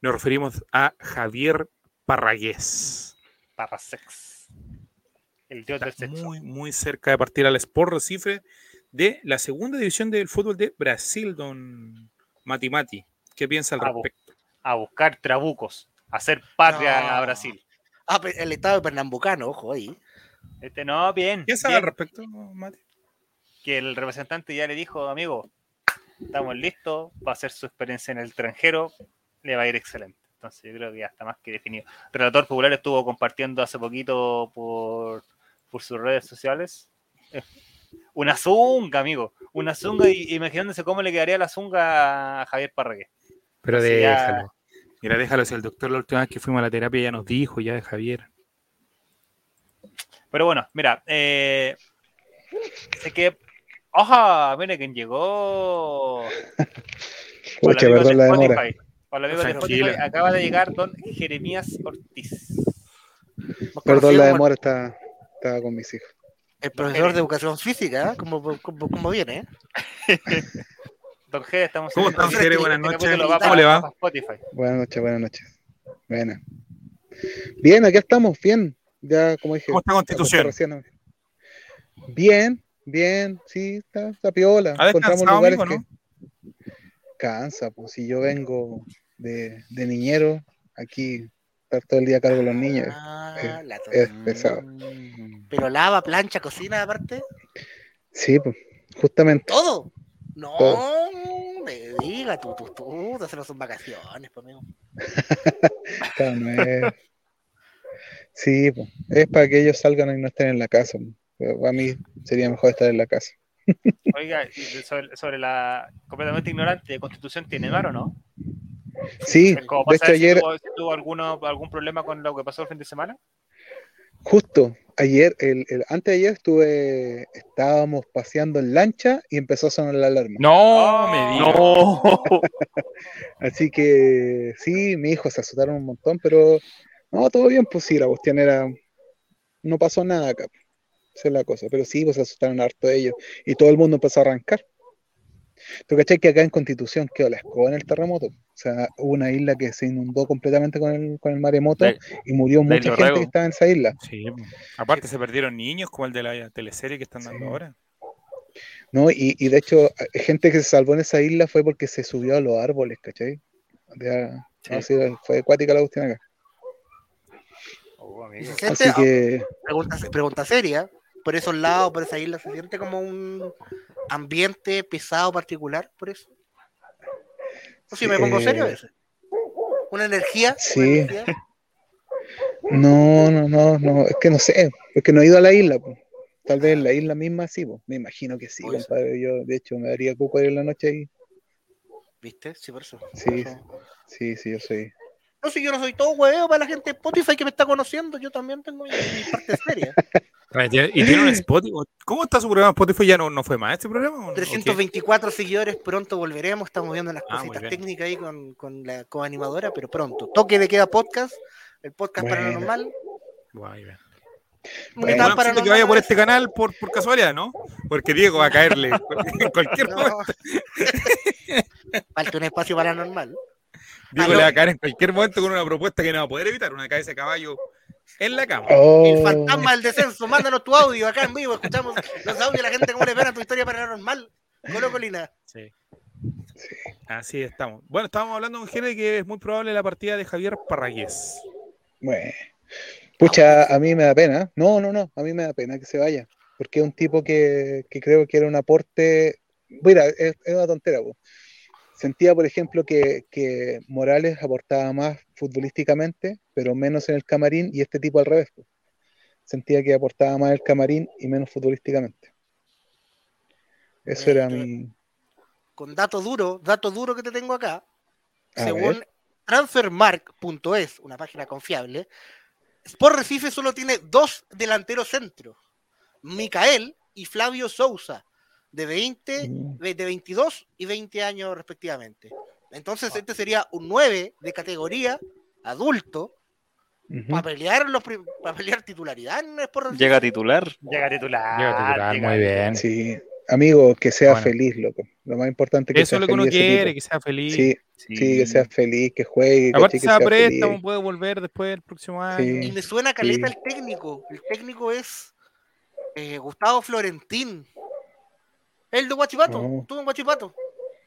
Nos referimos a Javier Parragués. Para sex. El dios del Está sexo. muy, muy cerca de partir al Sport Recife de la segunda división del fútbol de Brasil, don Mati Mati. ¿Qué piensa al bu- respecto? A buscar trabucos. A hacer patria No. a Brasil. Ah, el estado de Pernambucano, ojo ahí. Este no, bien. ¿Qué sabe bien, al respecto, Mati? que el representante ya le dijo, amigo, estamos listos para hacer su experiencia en el extranjero, le va a ir excelente. Entonces yo creo que ya está más que definido. Relator Popular estuvo compartiendo hace poquito por, por sus redes sociales eh, una zunga, amigo. Una zunga y imaginándose cómo le quedaría la zunga a Javier Parragué. Pero ya- déjalo. Mira, déjalo si el doctor la última vez que fuimos a la terapia ya nos dijo, ya de Javier. Pero bueno, mira, eh, sé que. ¡Oja! Mire quién llegó. Perdón de la demora. Amigos de. Spotify. Acaba de llegar don Jeremías Ortiz. Perdón la demora, estaba, estaba con mis hijos. El profesor de educación física, ¿eh? como, como, como viene, ¿eh? Don G, estamos ¿Cómo están, este Jere? Buenas capítulo noches. ¿Cómo le va? Buenas noches, buenas noches. Buenas. Bien, aquí estamos, bien. Ya, como dije. ¿Cómo está Constitución? recién. Bien, bien, sí, está, está piola. ¿Ha descansado, amigo, no? Cansa, pues si yo vengo de, de niñero, aquí estar todo el día a cargo de los niños. Ah, eh, la es pesado. Pero lava, plancha, cocina aparte. Sí, pues, justamente. Todo. No, Todo. Me diga, tú, tú, tú, te hacen sus vacaciones, pues, amigo. Claro, no es- Sí, pues, es para que ellos salgan y no estén en la casa. pues. Pero a mí sería mejor estar en la casa. Oiga, sobre, sobre la completamente ignorante de Constitución, ¿tiene mar o no? Sí, de hecho saber si ayer, tuvo, si tuvo alguno, algún problema con lo que pasó el fin de semana. Justo ayer, el, el- antes de ayer estuve, estábamos paseando en lancha y empezó a sonar la alarma. No, Oh, me diga. No. Así que sí, mi hijo se asustaron un montón, pero no, todo bien, pues sí, la cuestión era, no pasó nada acá. Esa es la cosa, pero sí, pues se asustaron harto ellos y todo el mundo empezó a arrancar. ¿Tú cachai que acá en Constitución quedó la escoba en el terremoto? O sea, hubo una isla que se inundó completamente con el, con el maremoto y murió mucha gente que estaba en esa isla. Sí, aparte se perdieron niños como el de la teleserie que están dando Sí. ahora. ¿no? Y, y de hecho, gente que se salvó en esa isla fue porque se subió a los árboles, ¿cachai? Sí, fue acuática la cuestión acá. Oh, amigo. Así que pregunta, pregunta seria, por esos lados, por esa isla, ¿se siente como un ambiente pesado particular por eso? Si me pongo Eh, serio a veces. ¿Una energía? ¿Una sí. energía? no, no, no, no, es que no sé, es que no he ido a la isla, pues. Tal vez en la isla misma sí, pues. Me imagino que sí, compadre. Yo, de hecho, me daría cuco ir en la noche y ¿Viste? Sí, por eso. Sí. Por eso. sí, sí, yo soy. No, si yo no soy todo hueveo para la gente de Spotify que me está conociendo, yo también tengo mi, mi parte seria. Y tiene un Spotify. ¿Cómo está su programa Spotify? ¿Ya no, no fue más este programa? o no? ¿O qué? 324 seguidores, pronto volveremos. Estamos viendo las Ah, cositas técnicas ahí con, con la coanimadora, pero pronto. Toque de queda podcast, el podcast Bueno. paranormal. Guay, bien. Bueno, Bueno, siento que vaya por este canal por, por casualidad, ¿no? Porque Diego va a caerle en cualquier No. momento. Falta un espacio paranormal. No. le va a caer en cualquier momento con una propuesta que no va a poder evitar, una cabeza de caballo en la cama. Oh, El fantasma del descenso, mándanos tu audio acá en vivo, escuchamos los audios de la gente cómo le ven a tu historia paranormal. Colo Colina. Sí. Así estamos. Bueno, estábamos hablando con Jere que es muy probable la partida de Javier Parragués. Bueno. Pucha, a mí me da pena. No, no, no, a mí me da pena que se vaya. Porque es un tipo que, que creo que era un aporte. Mira, es, es una tontera. po. Sentía, por ejemplo, que, que Morales aportaba más futbolísticamente, pero menos en el camarín, y este tipo al revés. po. Sentía que aportaba más en el camarín y menos futbolísticamente. Eso era mi. Con dato duro, dato duro que te tengo acá. A según ver. transfermark.es, una página confiable, Sport Recife solo tiene dos delanteros centros, Micael y Flavio Sousa, de 20, Mm. de 22 y 20 años respectivamente. Entonces este sería un 9 de categoría adulto para pelear los prim- para pelear titularidad en Sport Recife. Llega a titular. Llega titular. Llega a titular, llega muy bien. Sí, amigo, que sea Bueno. feliz, loco. Lo más importante es que Eso sea es lo que uno feliz quiere, tipo. que sea feliz. Sí, sí, que sea feliz, que juegue, Aparte que sea feliz. préstamo, puede volver después del próximo año. Sí. Y me suena caleta Sí. el técnico. El técnico es eh, Gustavo Florentín. El de Guachipato. Oh. Estuvo en Guachipato.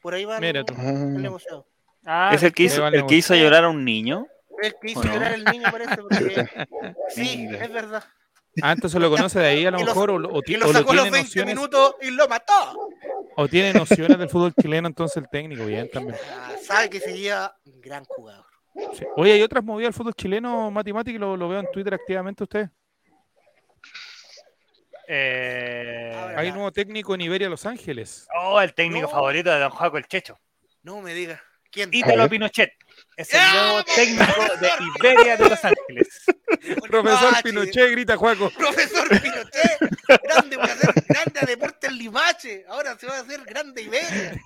Por ahí va Mira el, tú. el Ah, negociado. Ah, ¿Es el que hizo, el el que hizo llorar a un niño? El que hizo ¿O no? llorar el niño, parece. Porque... sí, es verdad. Ah, entonces lo conoce de ahí a lo Y mejor, o, lo- o Y lo o lo sacó los tiene 20 nociones, minutos y lo mató. o tiene nociones del fútbol chileno, entonces el técnico, bien también. Ah, sabe que sería un gran jugador. Sí. Oye, ¿hay otras movidas del fútbol chileno, Mati Mati, que lo, lo veo en Twitter activamente usted? Eh, Ahora. Hay nuevo técnico en Iberia Los Ángeles. Oh, el técnico No. favorito de Don Juaco el Checho. No me diga. ¿Quién? Ítalo. Pinochet. es el ¡Ah, nuevo técnico de! Iberia de Los Ángeles. Profesor Limache, Pinochet, grita Juaco. Profesor Pinochet, grande voy a hacer grande a Deportes Limache. Ahora se va a hacer grande Iberia.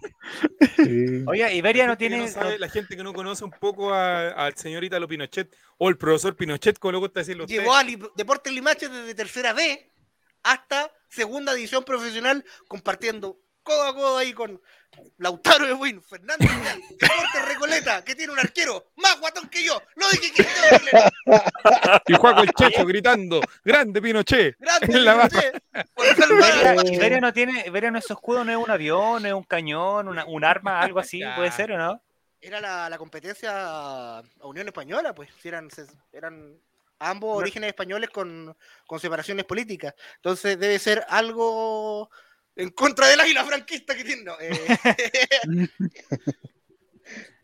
Sí. Oye, Iberia no tiene. no sabe- la gente que no conoce un poco a- al señor Italo Pinochet o el profesor Pinochet, como le gusta decirlo. Llegó a Li- Deportes Limache desde tercera B hasta segunda división profesional, compartiendo codo a codo ahí con Lautaro de Win, Fernando Vidal, Deportes Recoleta, que tiene un arquero más guatón que yo. Lo dije que Y Juaco el Checho gritando, grande Pinochet. grande Pinochet, Iberia, no tiene, Iberia no es escudo, no es un avión, no es un cañón, una- un arma, algo así, Ya. puede ser o no? Era la, la competencia a Unión Española, pues, si eran, se- eran ambos No. orígenes españoles con, con separaciones políticas. Entonces debe ser algo en contra del águila franquista que tiene. no, eh.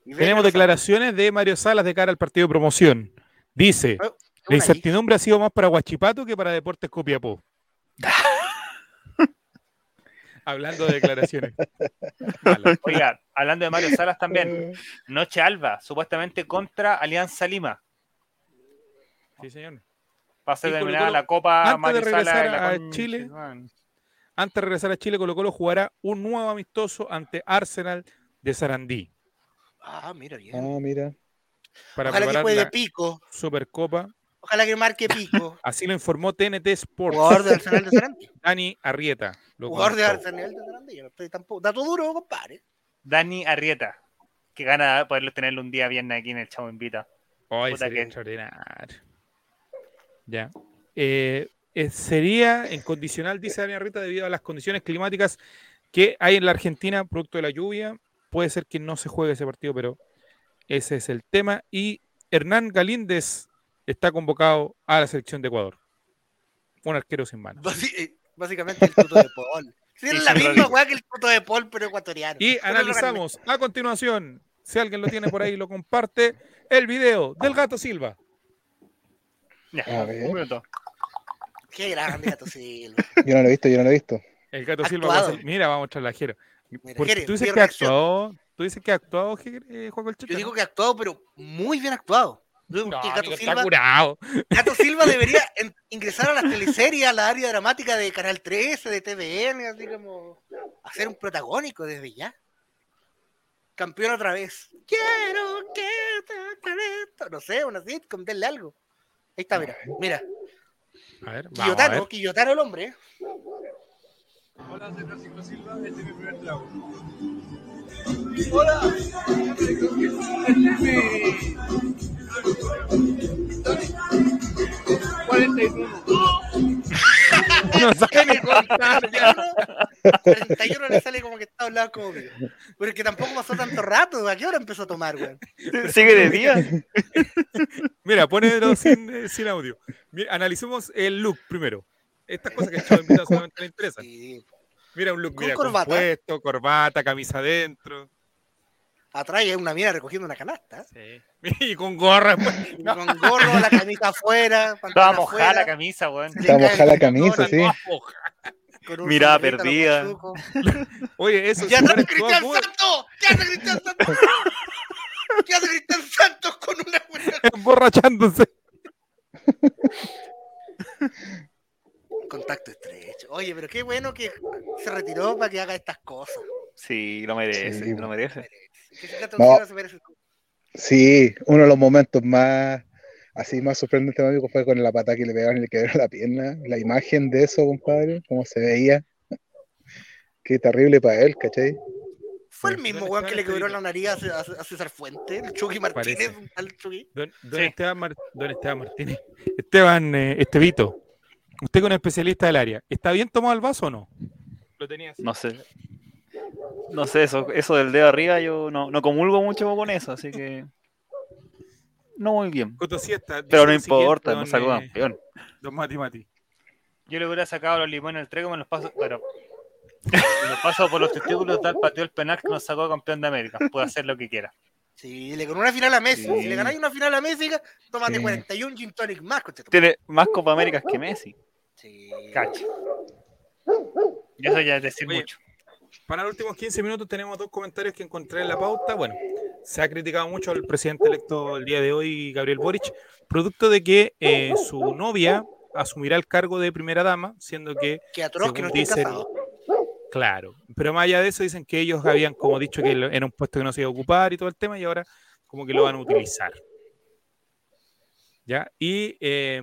Tenemos declaraciones de Mario Salas de cara al partido de promoción. Dice, una la ahí. incertidumbre ha sido más para Huachipato que para Deportes Copiapó. Hablando de declaraciones. Oiga, hablando de Mario Salas también, Noche Alba, supuestamente contra Alianza Lima. Sí, señor. Va a ser Colo, la Copa antes de Mario regresar a Chile. Antes de regresar a Chile, Colo Colo jugará un nuevo amistoso ante Arsenal de Sarandí Ah, mira bien. Ah, mira. para Ojalá que juegue la Pico. Supercopa. Ojalá que marque Pico. Así lo informó TNT Sports. Jugador de Arsenal de Sarandí. Dani Arrieta. lo Jugador de. Arsenal de Sarandí. Yo no estoy tampoco. Dato duro, compadre. Dani Arrieta, que gana poderlo tenerlo un día viernes aquí en el Chavo Invita. Ay, Puta sería que- extraordinario. Ya. Eh, eh, sería en condicional, dice Dani Arrieta, debido a las condiciones climáticas que hay en la Argentina, producto de la lluvia. Puede ser que no se juegue ese partido, pero ese es el tema. Y Hernán Galíndez está convocado a la selección de Ecuador. Un arquero sin manos. Basi- eh, Básicamente el tuto de Paul. Sí, es la misma weá que el tuto de Paul, pero ecuatoriano. Y Pero analizamos a continuación, si alguien lo tiene por ahí, lo comparte, el video del gato Silva. Ya, A ver. un minuto. Qué grande gato Silva. Yo no lo he visto, yo no lo he visto. El gato Silva va a ser- Mira, vamos a mostrar la Jero. Tú dices que ha actuado, tú dices que ha actuado, eh, Juan Colcheta, Yo digo que ha actuado, pero muy bien actuado. No, Gato amigo, está Silva, curado. Gato Silva debería en- ingresar a las teleseries, a la área dramática de Canal 13, de TVN, así como hacer un protagónico desde ya. Campeón otra vez. Quiero que te. No sé, una sitcom, denle algo. Ahí está, mira. Mira. A ver, vamos a Quillotano, ver. Quillotano el hombre. ¿eh? Hola, soy Francisco Silva, este es mi primer trago. No sabe ni contar. ya. 41 le sale como que está hablando como mío. Pero es que tampoco pasó tanto rato. ¿A qué hora empezó a tomar, weón? Sigue de día. Mira, ponelo sin, eh, sin audio. Mira, analicemos el look primero. Estas cosas que el chavo invitado solamente le interesan. Sí. Mira un look, Con mira, corbata. compuesto, corbata, camisa adentro. Atrás hay una mina recogiendo una canasta. Y con gorra. pues. Con gorro, la camisa afuera. Estaba mojada la camisa, weón. Está cae mojada la camisa, sí. con un Mirada lo perdida. Oye, eso ¿Qué si hace hubiera Cristian Santos? ¿Qué hace Cristian Santos? ¿Qué hace Cristian Santos con una buena emborrachándose. contacto estrecho? Oye, pero qué bueno que se retiró para que haga estas cosas. Sí, lo merece, Sí. lo merece. Ese Gato No. Sí, uno de los momentos más así más sorprendentes amigo fue con la pata que le pegaron y le quebraron la pierna. La imagen de eso, compadre, cómo se veía. Qué terrible para él, ¿cachai? Fue el mismo ¿Dónde weón que le quebró la nariz a, a- César Fuente, el Chucky Martínez, tal Chucky. Don, don Sí. Esteban, Mar- don Esteban Martínez. Esteban eh, Estevito. Usted que es un especialista del área. ¿Está bien tomado el vaso o no? Lo tenía así. No sé. No sé, eso, eso del dedo arriba yo no, no comulgo mucho con eso, así que. No muy bien. Siesta, Pero no importa, nos sacó eh, campeón. Don Mati Mati. Yo le hubiera sacado los limones al trego, me los paso, pero me los paso por los testículos, tal pateó el penal que nos sacó campeón de América. Puede hacer lo que quiera. Sí, le ganó una final a Messi. Sí. Si le ganáis una final a Messi, tómate Sí. 41 gin tonic más. Tiene más Copa Américas que Messi. Sí. Cacho. Y eso ya es decir Oye, mucho. Para los últimos 15 minutos tenemos dos comentarios que encontré en la pauta. Bueno, se ha criticado mucho al presidente electo el día de hoy, Gabriel Boric, producto de que eh, su novia asumirá el cargo de primera dama, siendo que, Que atroz que no dicen, claro, pero más allá de eso dicen que ellos habían como dicho que era un puesto que no se iba a ocupar y todo el tema y ahora como que lo van a utilizar. ¿Ya? Y eh,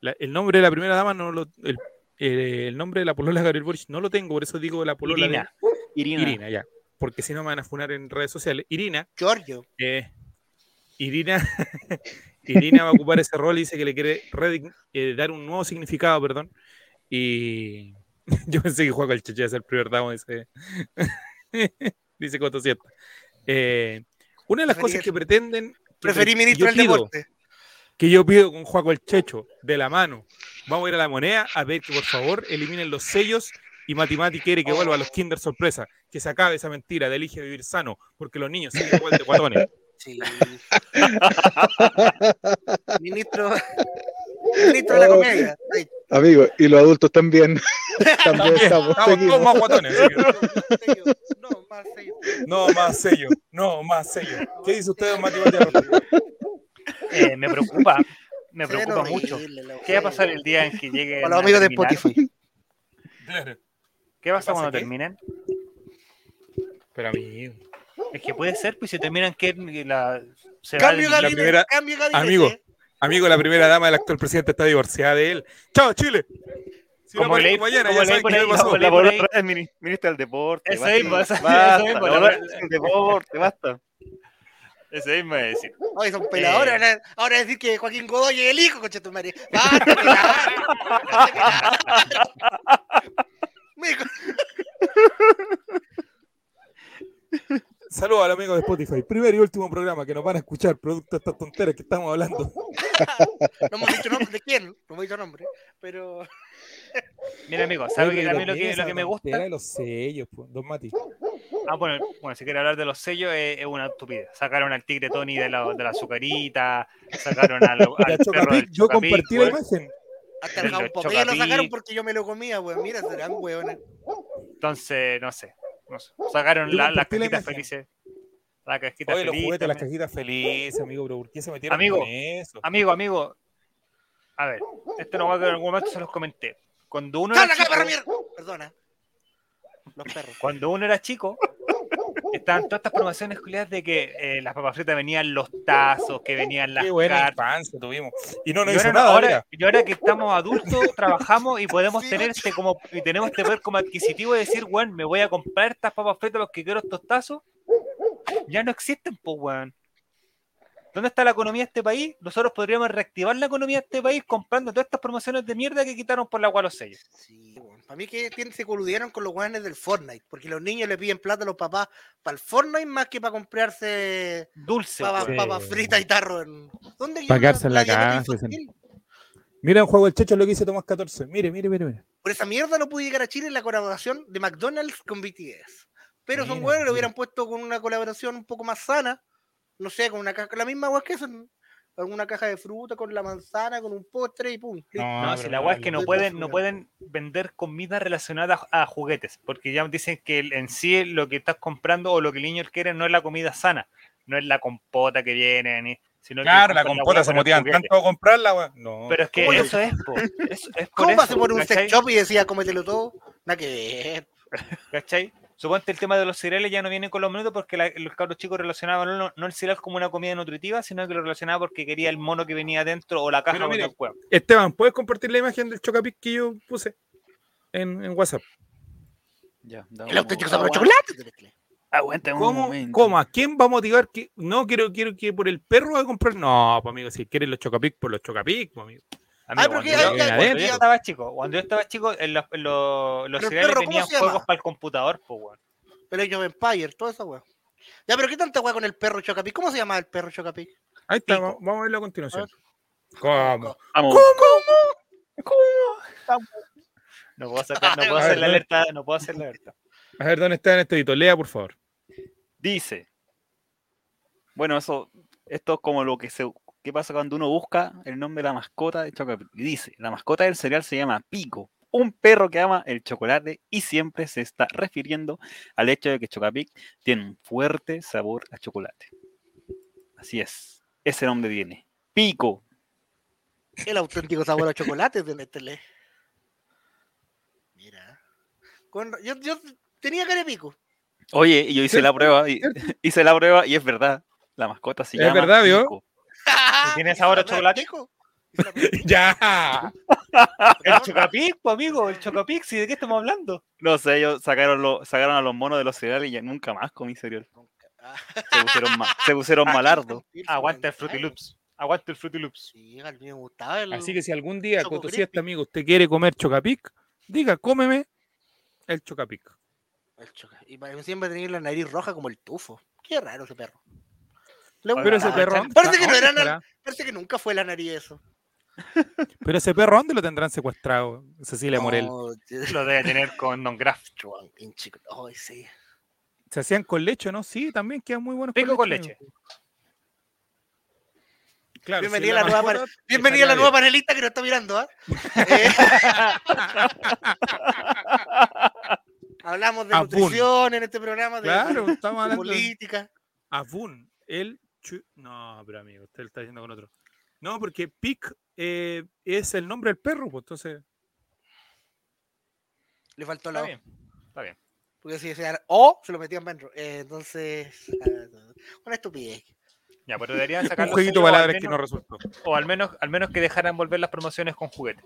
la- el nombre de la primera dama no lo... El, eh, el nombre de la polola de Gabriel Boric no lo tengo, por eso digo la polola de- Irina. Irina. Irina, ya. Porque si no me van a funar en redes sociales. Irina, Giorgio. eh, Irina, Irina va a ocupar ese rol y dice que le quiere eh, dar un nuevo significado, perdón. Y yo pensé que Juan el Cheche iba a ser el primer damo, dice, dice Coto. Eh, una de las Preferí cosas que pretenden que Preferí pre- ministro del deporte. que yo pido con Juaco el Checho de la mano. Vamos a ir a la moneda a ver que por favor eliminen los sellos y Matimati quiere que vuelva a los Kinder sorpresa, que se acabe esa mentira de elige vivir sano, porque los niños siguen igual de guatones. Sí. ministro. Ministro de la comedia. Amigo, y los adultos también. también También, estamos, estamos todos más guatones. No, más serio. No más sello, no más sello. ¿Qué dice usted, Matimati? Eh, me preocupa, me Se preocupa mucho. ¿Qué va a pasar el día en que llegue Para los amigos de Spotify. ¿Qué pasa pasa cuando qué? terminen? Pero amigo, Es que puede ser, pues si terminan que la se va Cambio el- de gabinete. primera- Cambio. Amigo. amigo, la primera dama del actual presidente está divorciada de él. ¡Chao, Chile! Si Como leí- mañana, como ya leí por ahí, pasó. La ahí. es mini- ministra del deporte. Eso basta. mismo, eso- Basta, mismo, la la verdad. es del deporte, basta. Ese mismo es decir. Oye, son peladores. Eh. Ahora, ahora decir que Joaquín Godoy es el hijo, concha tu madre. Saludos al amigo de Spotify. Primer y último programa que nos van a escuchar, producto de estas tonteras que estamos hablando. No hemos dicho nombre de quién. No hemos dicho nombre. Pero. Mira, amigo, ¿sabe Oye, que mí lo ¿qué que, lo que me gusta? de los sellos, po, don Mati. Ah, bueno, bueno, si quiere hablar de los sellos, es, es una estupidez. Sacaron al tigre Tony de la, de la azucarita, sacaron al, al perro del Chocapic, yo compartí la imagen. Hasta el Popeye lo sacaron porque yo me lo comía, weón. Mira, serán weones. Entonces, no sé. no sé. Sacaron la- las la cajitas imagen. felices. La cajita Oye, los feliz juguetes, las cajitas felices, amigo, pero ¿por qué se metieron Amigo. con eso? Amigo, amigo. A ver, esto no va a quedar en algún momento, se los comenté. Cuando uno, era ¡Sal acá, chico! Perdona. Los perros. cuando uno era chico, estaban todas estas promociones culiadas de que eh, las papas fritas venían los tazos, que venían las Qué buena infancia tuvimos. Y no nos hizo ahora, nada, ahora- y ahora que estamos adultos, trabajamos y podemos Sí, tener este como y tenemos este poder como adquisitivo de decir, weón, me voy a comprar estas papas fritas porque quiero estos tazos. Ya no existen, pues, weón. ¿Dónde está la economía de este país? Nosotros podríamos reactivar la economía de este país comprando todas estas promociones de mierda que quitaron por la agua los sellos. Sí, weón. Para mí que tienen- se coludieron con los weones del Fortnite. Porque los niños le piden plata a los papás para el Fortnite más que para comprarse Dulce, papas, weón. papas fritas y tarro. En... ¿Dónde Pa' quedó quedarse en la casa? Mira un juego del Checho lo que dice Tomás 14. Mire, mire, mire, mire. Por esa mierda no pude llegar a Chile en la colaboración de McDonald's con BTS. Pero son huevos, lo mira. hubieran puesto con una colaboración un poco más sana. No sé, con una caja, la misma agua que eso. Alguna caja de fruta con la manzana, con un postre y pum. No, si la weá es que no pueden, no, pueden vender comida relacionada a, a juguetes, porque ya dicen que en sí lo que estás comprando o lo que el niño quiere no es la comida sana, no es la compota que viene, ni, sino que Claro, la compota se motivan tanto a comprarla, weón. No. Pero es que ¿Cómo eso es, po. Es, es por ¿Cómo vas a eso, poner un sex shop y decía cómetelo todo? Nada que ver. ¿cachai? Suponte el tema de los cereales ya no viene con los minutos porque la- los cabros chicos relacionaban no, no el cereal como una comida nutritiva, sino que lo relacionaban porque quería el mono que venía dentro o la caja el huevo. Esteban, ¿puedes compartir la imagen del Chocapic que yo puse en, en WhatsApp? Ya, El auténtico sabor sabor de chocolate. Aguanta un ¿Cómo, momento. ¿Cómo? ¿A quién va a motivar? que No, quiero, quiero que por el perro va a comprar. No, pues amigo, si quieren los Chocapic, por los Chocapic, pues amigo. Amigo, pero cuando que yo- hay- cuando hay- yo hay- estaba chico, cuando yo estaba chico, en los, en los- los cereales perro, ¿cómo llama? juegos para el computador, pues, weón. Pero ellos Empire, toda esa weá. Ya, pero ¿qué tanta weá con el perro Chocapic? ¿Cómo se llama el perro Chocapic? Ahí está, Pico. vamos a verlo a continuación. A ver. ¿Cómo? Vamos. No puedo sacar, no puedo hacer ver, la no. alerta, no puedo hacer la alerta. A ver, ¿dónde está en este edito? Lea, por favor. Dice. Bueno, eso, esto es como lo que se. ¿Qué pasa cuando uno busca el nombre de la mascota de Chocapic? Y dice, la mascota del cereal se llama Pico, un perro que ama el chocolate y siempre se está refiriendo al hecho de que Chocapic tiene un fuerte sabor a chocolate. Así es, ese nombre tiene. Pico. El auténtico sabor a chocolate de Nestlé. Mira. Con- yo, yo tenía cara de pico. Oye, y yo hice la prueba y hice la prueba y es verdad. La mascota se Es llama verdad, ¿vio? Pico. tiene sabor a ¿Hice la chocolate? ya. El Chocapic, pues, amigo, el Chocapic, ¿sí? ¿de qué estamos hablando? No sé, ellos sacaron, lo- sacaron a los monos de los cereales y ya nunca más comí cereal. Ah, Se pusieron, ma- se pusieron malardos. Aguanta el Fruity Loops. Aguanta el Fruity Loops. Sí, a mí me gustaba el... Así que si algún día, Choco Coto, si Crispy. este amigo usted quiere comer chocapic, diga, cómeme el chocapic. El choca- Y para- siempre tenía la nariz roja como el tufo. Qué raro ese perro. Le Pero ese perro. ¿dónde Parece que no era ¿Dónde nada- estará? Parece que nunca fue la nariz eso. Pero ese perro, ¿dónde lo tendrán secuestrado? Cecilia Morel. No, Lo debe tener con Don Graf. Chuan, bien chico. Ay, sí. ¿Se hacían con leche, no? Sí, también quedan muy buenos Pico con leche. Claro, Bienvenida si a la nueva Bienvenida a la nueva panelista que nos está mirando, ¿ah? Eh, Hablamos de Abun. nutrición en este programa, de, Claro, de estamos hablando de política. Avun, el chu- No, pero amigo, usted lo está diciendo con otro. No, porque Pic eh, es el nombre del perro, pues entonces. Le faltó Está la O. bien. Está bien. Porque si decía O, se lo metían dentro. Eh, entonces, ah, una estupidez. Ya, pero deberían Un sacar jueguito de palabras que no resultó. O al menos, al menos que dejaran volver las promociones con juguetes.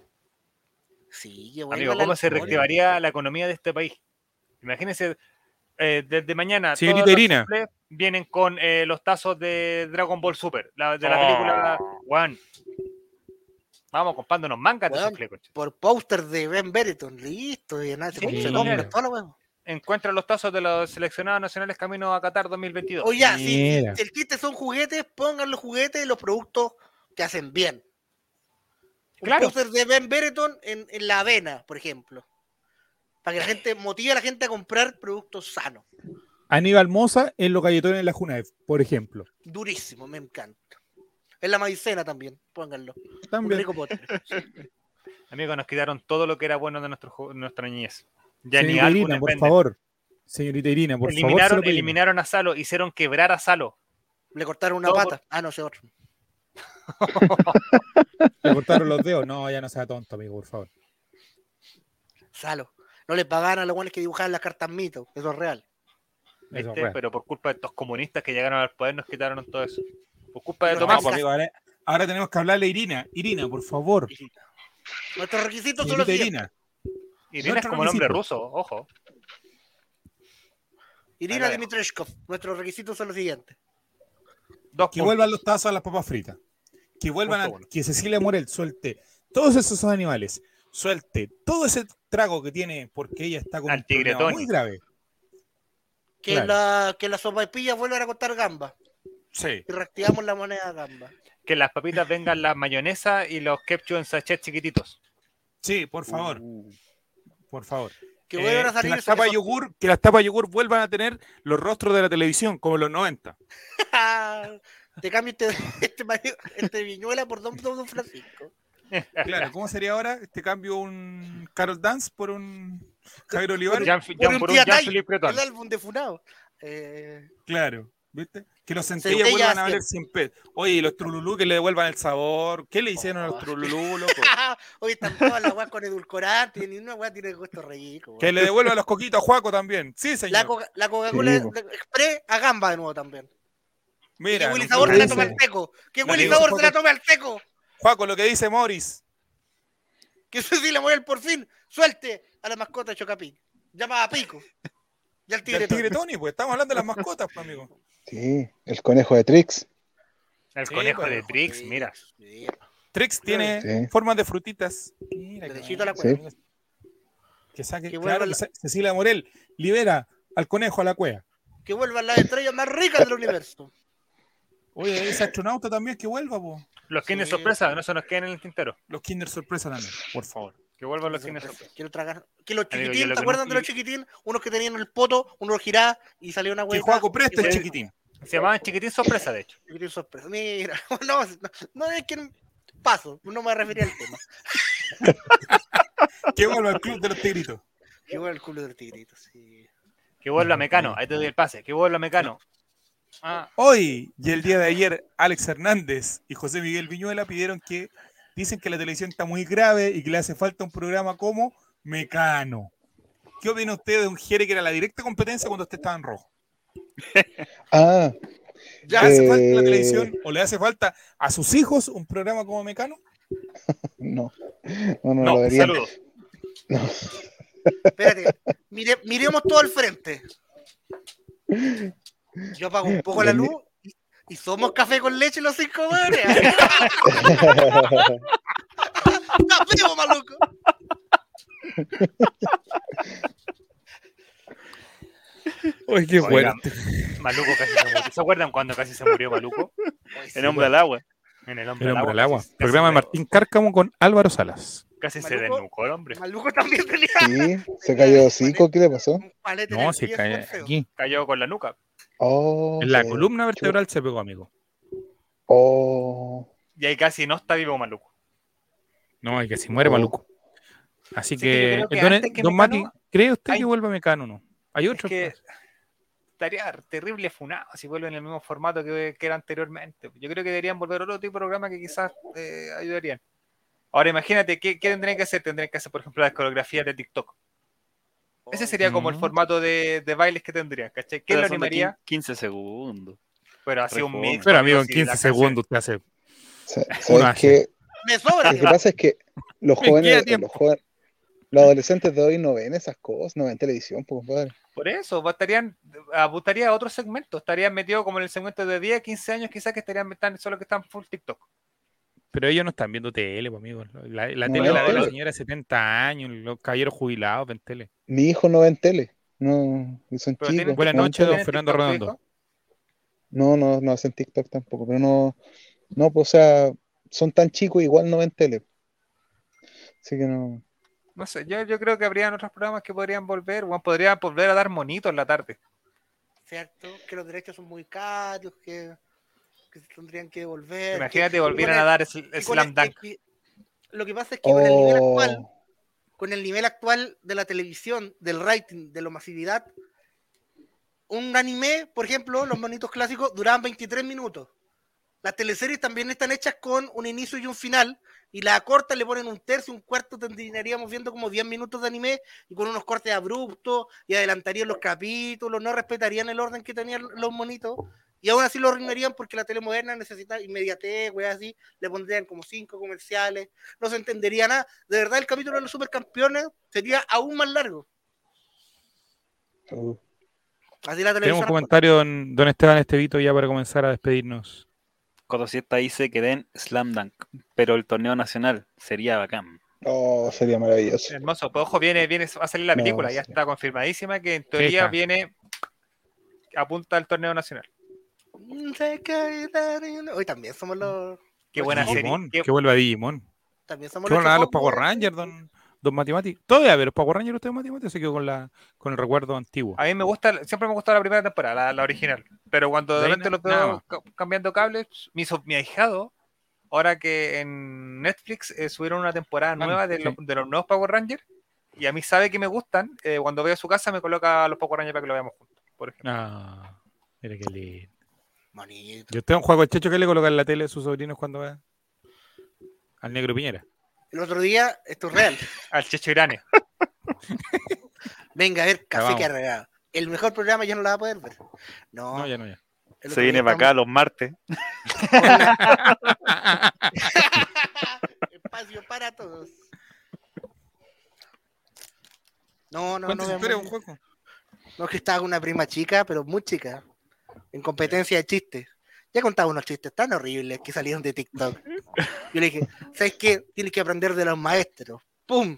Sí, qué bueno. Amigo, ¿cómo se reactivaría la economía de este país? Imagínense, eh, desde mañana Señorita todos los Irina. suples vienen con eh, los tazos de Dragon Ball Super, la, de la Oh. película One. Vamos comprándonos mangas concha. Por póster de Ben Bereton, listo. Y nada, Sí, se compra. Encuentra los tazos de los seleccionados nacionales camino a Qatar 2022. Oye, ya, si, si el chiste son juguetes, pongan los juguetes y los productos que hacen bien. Un Claro. póster de Ben Bereton en, en la avena, por ejemplo. Para que la gente motive a la gente a comprar productos sanos. Aníbal Moza en los galletones de la Junaef, por ejemplo. Durísimo, me encanta. En la maicena también, pónganlo. Un También. rico postre. Amigos, nos quitaron todo lo que era bueno de nuestro, nuestra niñez. Ya ni Señorita álbumes Irina, por venden. favor. Señorita Irina, por favor. se eliminaron, a Salo, hicieron quebrar a Salo. Le cortaron una Todo pata. Ah, no, ese otro. Le cortaron los dedos. No, ya no sea tonto, amigo, por favor. Salo. No le pagaban a los guanes que dibujaban las cartas mito. Eso es real. Eso es ¿viste? real. Pero por culpa de estos comunistas que llegaron al poder nos quitaron todo eso. Por culpa de Pero Tomás. No, pues, amigo, ahora, ahora tenemos que hablarle a Irina. Irina, por favor. Nuestros requisitos son los. Irina. Irina es como nombre requisito. ruso, ojo. Irina. Dimitreshkov. Nuestros requisitos son los siguientes. Dos Que puntos. vuelvan los tazos a las papas fritas. Que vuelvan a, que Cecilia Morel suelte todos esos animales. Suelte todo ese trago que tiene porque ella está con Al un muy grave. Que, Claro. la, que las sopaipillas vuelvan a costar gamba. Sí. Y reactivamos la moneda gamba. Que las papitas vengan la mayonesa y los ketchup en sachet chiquititos. Sí, por favor, Uh, por favor. Que Eh, vuelvan a que salir las esos- tapas esos- yogur, que las tapas yogur vuelvan a tener los rostros de la televisión, como en los 90. Te cambio este, este, este viñuela por Don, Don Francisco. Claro, ¿cómo sería ahora? Te cambio un Carol Dance por un Javier Olivares. Jean, Por un por Breton. El álbum de Funado. Eh, Claro, ¿viste? Que los centellas Centella vuelvan a valer 100 pesos. Oye, y los trululú que le devuelvan el sabor. ¿Qué le hicieron a los Oh. trululú, loco? Hoy están todas las weas con edulcorante. Ni una wea tiene gusto rico. Que le devuelvan los coquitos a Juaco también. Sí, La, señor. La Coca-Cola Sí. Express a gamba de nuevo también. Mira, que Willy Sabor se la tome al teco. Que Willy Sabor se la tome al teco. Juaco, lo que dice Morris. Que Cecilia Morel por fin suelte a la mascota de Chocapic. Llama a Pico. Y al tigre. tigre Tony, pues estamos hablando de las mascotas, pues, amigo. Sí, el conejo de Trix. El Sí, conejo de Trix, mira. Sí. Trix tiene Sí. formas de frutitas. Mira, a la cueva. Que saque, Que claro, la- Cecilia Morel libera al conejo a la cueva. Que vuelvan las estrellas más ricas del universo. Oye, ese astronauta también que vuelva, po. Los Kinder Sí. sorpresa, no se nos queden en el tintero. Los Kinder sorpresa también, por favor. Que vuelvan los Kinder sorpresa. Quiero tragar. Que los chiquitín, lo ¿te que acuerdan de los chiquitín? Unos que tenían el poto, uno lo giraba y salió una Que hueá. Juaco preste el chiquitín. Se llamaban chiquitín sorpresa, de hecho. Chiquitín sorpresa. Mira, no, no, no es que paso, no me refería al tema. Que vuelva al club de los tigritos. Que vuelva el culo del tigrito, sí. Que vuelva Mecano. Ahí te doy el pase. Que vuelva Mecano. Ah, Hoy y el día de ayer, Alex Hernández y José Miguel Viñuela pidieron que dicen que la televisión está muy grave y que le hace falta un programa como Mecano. ¿Qué opina usted de un Jere que era la directa competencia cuando usted estaba en rojo? Ah, ¿Le hace Eh, falta a la televisión o le hace falta a sus hijos un programa como Mecano? no. No, no, no, lo saludos. Espérate, mire- miremos todo al frente. Yo apago un poco la luz y, y somos café con leche los cinco madres. ¡Café, maluco! Oye, qué fuerte. Maluco casi se murió. ¿Se acuerdan cuando casi se murió Maluco? El hombre al agua. En el hombre El hombre al agua. casi- Programa de se- Martín Cárcamo con Álvaro Salas. Casi se Maluco. desnucó el hombre. Maluco también tenía Sí, se cayó cinco, ¿qué le pasó? No, súper feo. aquí. Cayó con la nuca. Oh, En la sí. columna vertebral se pegó, amigo. Oh, Y ahí casi no está vivo Maluco. No, y que si muere Oh. Maluco. Así Sí, que don, antes que don Mecano, Mati, ¿cree usted hay- que vuelva Mecano o no? Hay Es otro. que estaría terrible funado si vuelven en el mismo formato que, que era anteriormente. Yo creo que deberían volver a otro tipo de programa que quizás eh, ayudarían. Ahora imagínate, ¿qué, ¿qué tendrían que hacer? Tendrían que hacer, por ejemplo, las coreografías de TikTok. Ese sería como el formato de, de bailes que tendrían, ¿cachai? ¿Quién Pero lo animaría? 15 segundos. Pero así un mix. Pero amigo, en ellos y 15 las segundos usted hace. sa- Uno ¿sabes hace. qué? Me sobra. Lo que pasa es que los jóvenes, tiempo. los jóvenes, los adolescentes de hoy no ven esas cosas, no ven televisión, pues, compadre. Por eso, pues, estarían, apuntaría a otro segmento. Estarían metidos como en el segmento de 10, 15 años, quizás que estarían están, solo que están full TikTok. Pero ellos no están viendo tele, pues, amigo. La, la No, tele la de la señora de 70 años, los caballeros jubilados ven tele. Mi hijo no ven tele, no, son Pero tienen chicos. Buenas noches, don ¿Tienen Fernando TikTok, Redondo. No, no, no hacen TikTok tampoco, pero no, no, pues, o sea, son tan chicos, igual no ven tele. Así que no. No sé, yo, yo creo que habrían otros programas que podrían volver, bueno, podrían volver a dar monitos en la tarde. ¿Cierto? Que los derechos son muy caros, que, que se tendrían que devolver. Imagínate que- volvieran a el- dar sl- con Slam el- Dunk. que- Lo que pasa es que con el nivel actual, Oh, con el nivel actual de la televisión, del rating, de la masividad, un anime, por ejemplo, los monitos clásicos duraban 23 minutos. Las teleseries también están hechas con un inicio y un final, y la corta le ponen un tercio, un cuarto, terminaríamos viendo como 10 minutos de anime, y con unos cortes abruptos, y adelantarían los capítulos, no respetarían el orden que tenían los monitos, y aún así lo arruinarían porque la tele moderna necesita inmediatez, weas así, le pondrían como cinco comerciales, no se entendería nada. De verdad, el capítulo de los supercampeones sería aún más largo. Así la Tenemos un comentario, don, don Esteban Estevito, ya para comenzar a despedirnos. Cotosieta dice que den Slam Dunk, pero el torneo nacional sería bacán. Oh, sería maravilloso. Hermoso, pues ojo, viene, viene, va a salir la No, película, ya sí. está confirmadísima que en teoría Fecha. viene, apunta al torneo nacional. Hoy también somos los. Qué buena serie. Digimon, qué- que vuelva Digimon. También somos ¿Qué van a dar los Power Rangers, don, don Matimati? Todavía, pero los Power Rangers usted Matimati se quedó con, la, con el recuerdo antiguo. A mí me gusta, siempre me gustó la primera temporada, la, la original. Pero cuando De repente na- los veo ca- cambiando cables, mi, so- mi ahijado, ahora que en Netflix eh, subieron una temporada Ah, nueva de, sí. los, de los nuevos Power Rangers, y a mí sabe que me gustan, eh, cuando veo a su casa me coloca los Power Rangers para que lo veamos juntos, por ejemplo. Ah, mira qué lindo. Bonito. Yo tengo un juego de checho que le coloca en la tele a sus sobrinos cuando ve al negro Piñera. El otro día, esto es real. Al Checho Irane. Venga a ver, café arreglado. El mejor programa ya no lo va a poder ver. No, No, ya no, ya. Se viene para acá los martes. Espacio para todos. No, no, no. Espere, un juego. No, es que estaba con una prima chica, pero muy chica. En competencia de chistes. Ya contaba unos chistes tan horribles que salieron de TikTok. Yo le dije, ¿sabes qué? Tienes que aprender de los maestros. ¡Pum!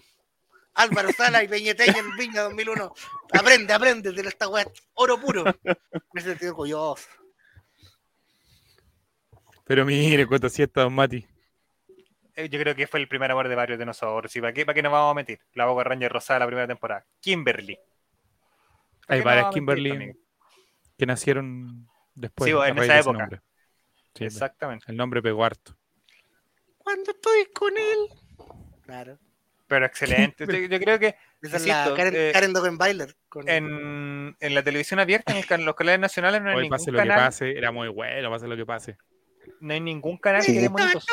Álvaro Sala y Peñeteña en Viña 2001. Aprende, aprende de esta weá. Oro puro. Me sentí orgulloso. Pero mire, cuánto siesta, don Mati. Eh, Yo creo que fue el primer amor de varios de nosotros. ¿Y para qué, para qué nos vamos a meter? La Boca Ranger Rosada la primera temporada. Kimberly. ¿Para Hay varias meter, Kimberly? Que nacieron después. Sí, en esa época. nombre. Sí, Exactamente. el nombre pegó harto. Cuando estoy con él. Claro. Pero excelente. Yo, yo creo que Esa es Insisto, la Karen, eh, Karen Dogenbailer. Con... en, en la televisión abierta, en el can- los canales nacionales, no hay Hoy ningún pase lo que pase, era muy bueno, pase lo que pase. No hay ningún canal Sí. que dé monitos.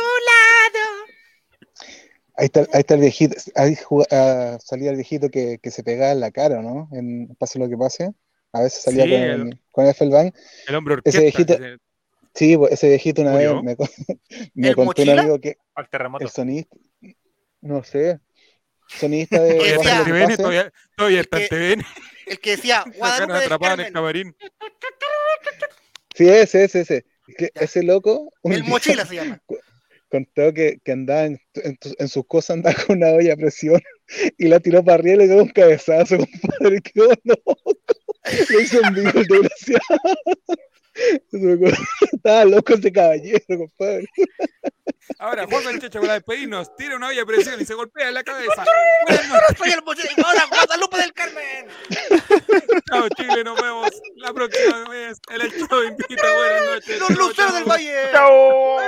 Ahí está, ahí está el viejito, ahí ah, salía el viejito que, que se pegaba en la cara, ¿no? En Pase lo que pase. A veces salía Sí, con, el- con Effelbank. El hombre Ese orquesta. viejito- ese- Sí, pues, ese viejito una ¿Murió? vez me, co- me ¿El contó mochila? un amigo que Al terremoto. el sonista, no sé, sonista de Oye, Todavía está en TVN, pase. todavía, todavía está en que- TVN. El que decía Guadalupe del atrapada en el camarín. Sí, ese, ese, ese. Ese loco, El día mochila se llama. contó que, que andaba en, en, en sus cosas, andaba con una olla a presión y la tiró para arriba y le dio un cabezazo, compadre. Quedó loco. Le hizo un vivo el desgraciado. Estaba loco ese caballero, compadre. Ahora, Juan Melchecho para despedirnos, tira una olla de presión y se golpea en la cabeza. Buenas noches, Soy el mochila. Y ahora Guadalupe del Carmen. chao Chile, nos vemos la próxima vez. El show invita, buenas noches. Los luceros del Valle. ¡Chao!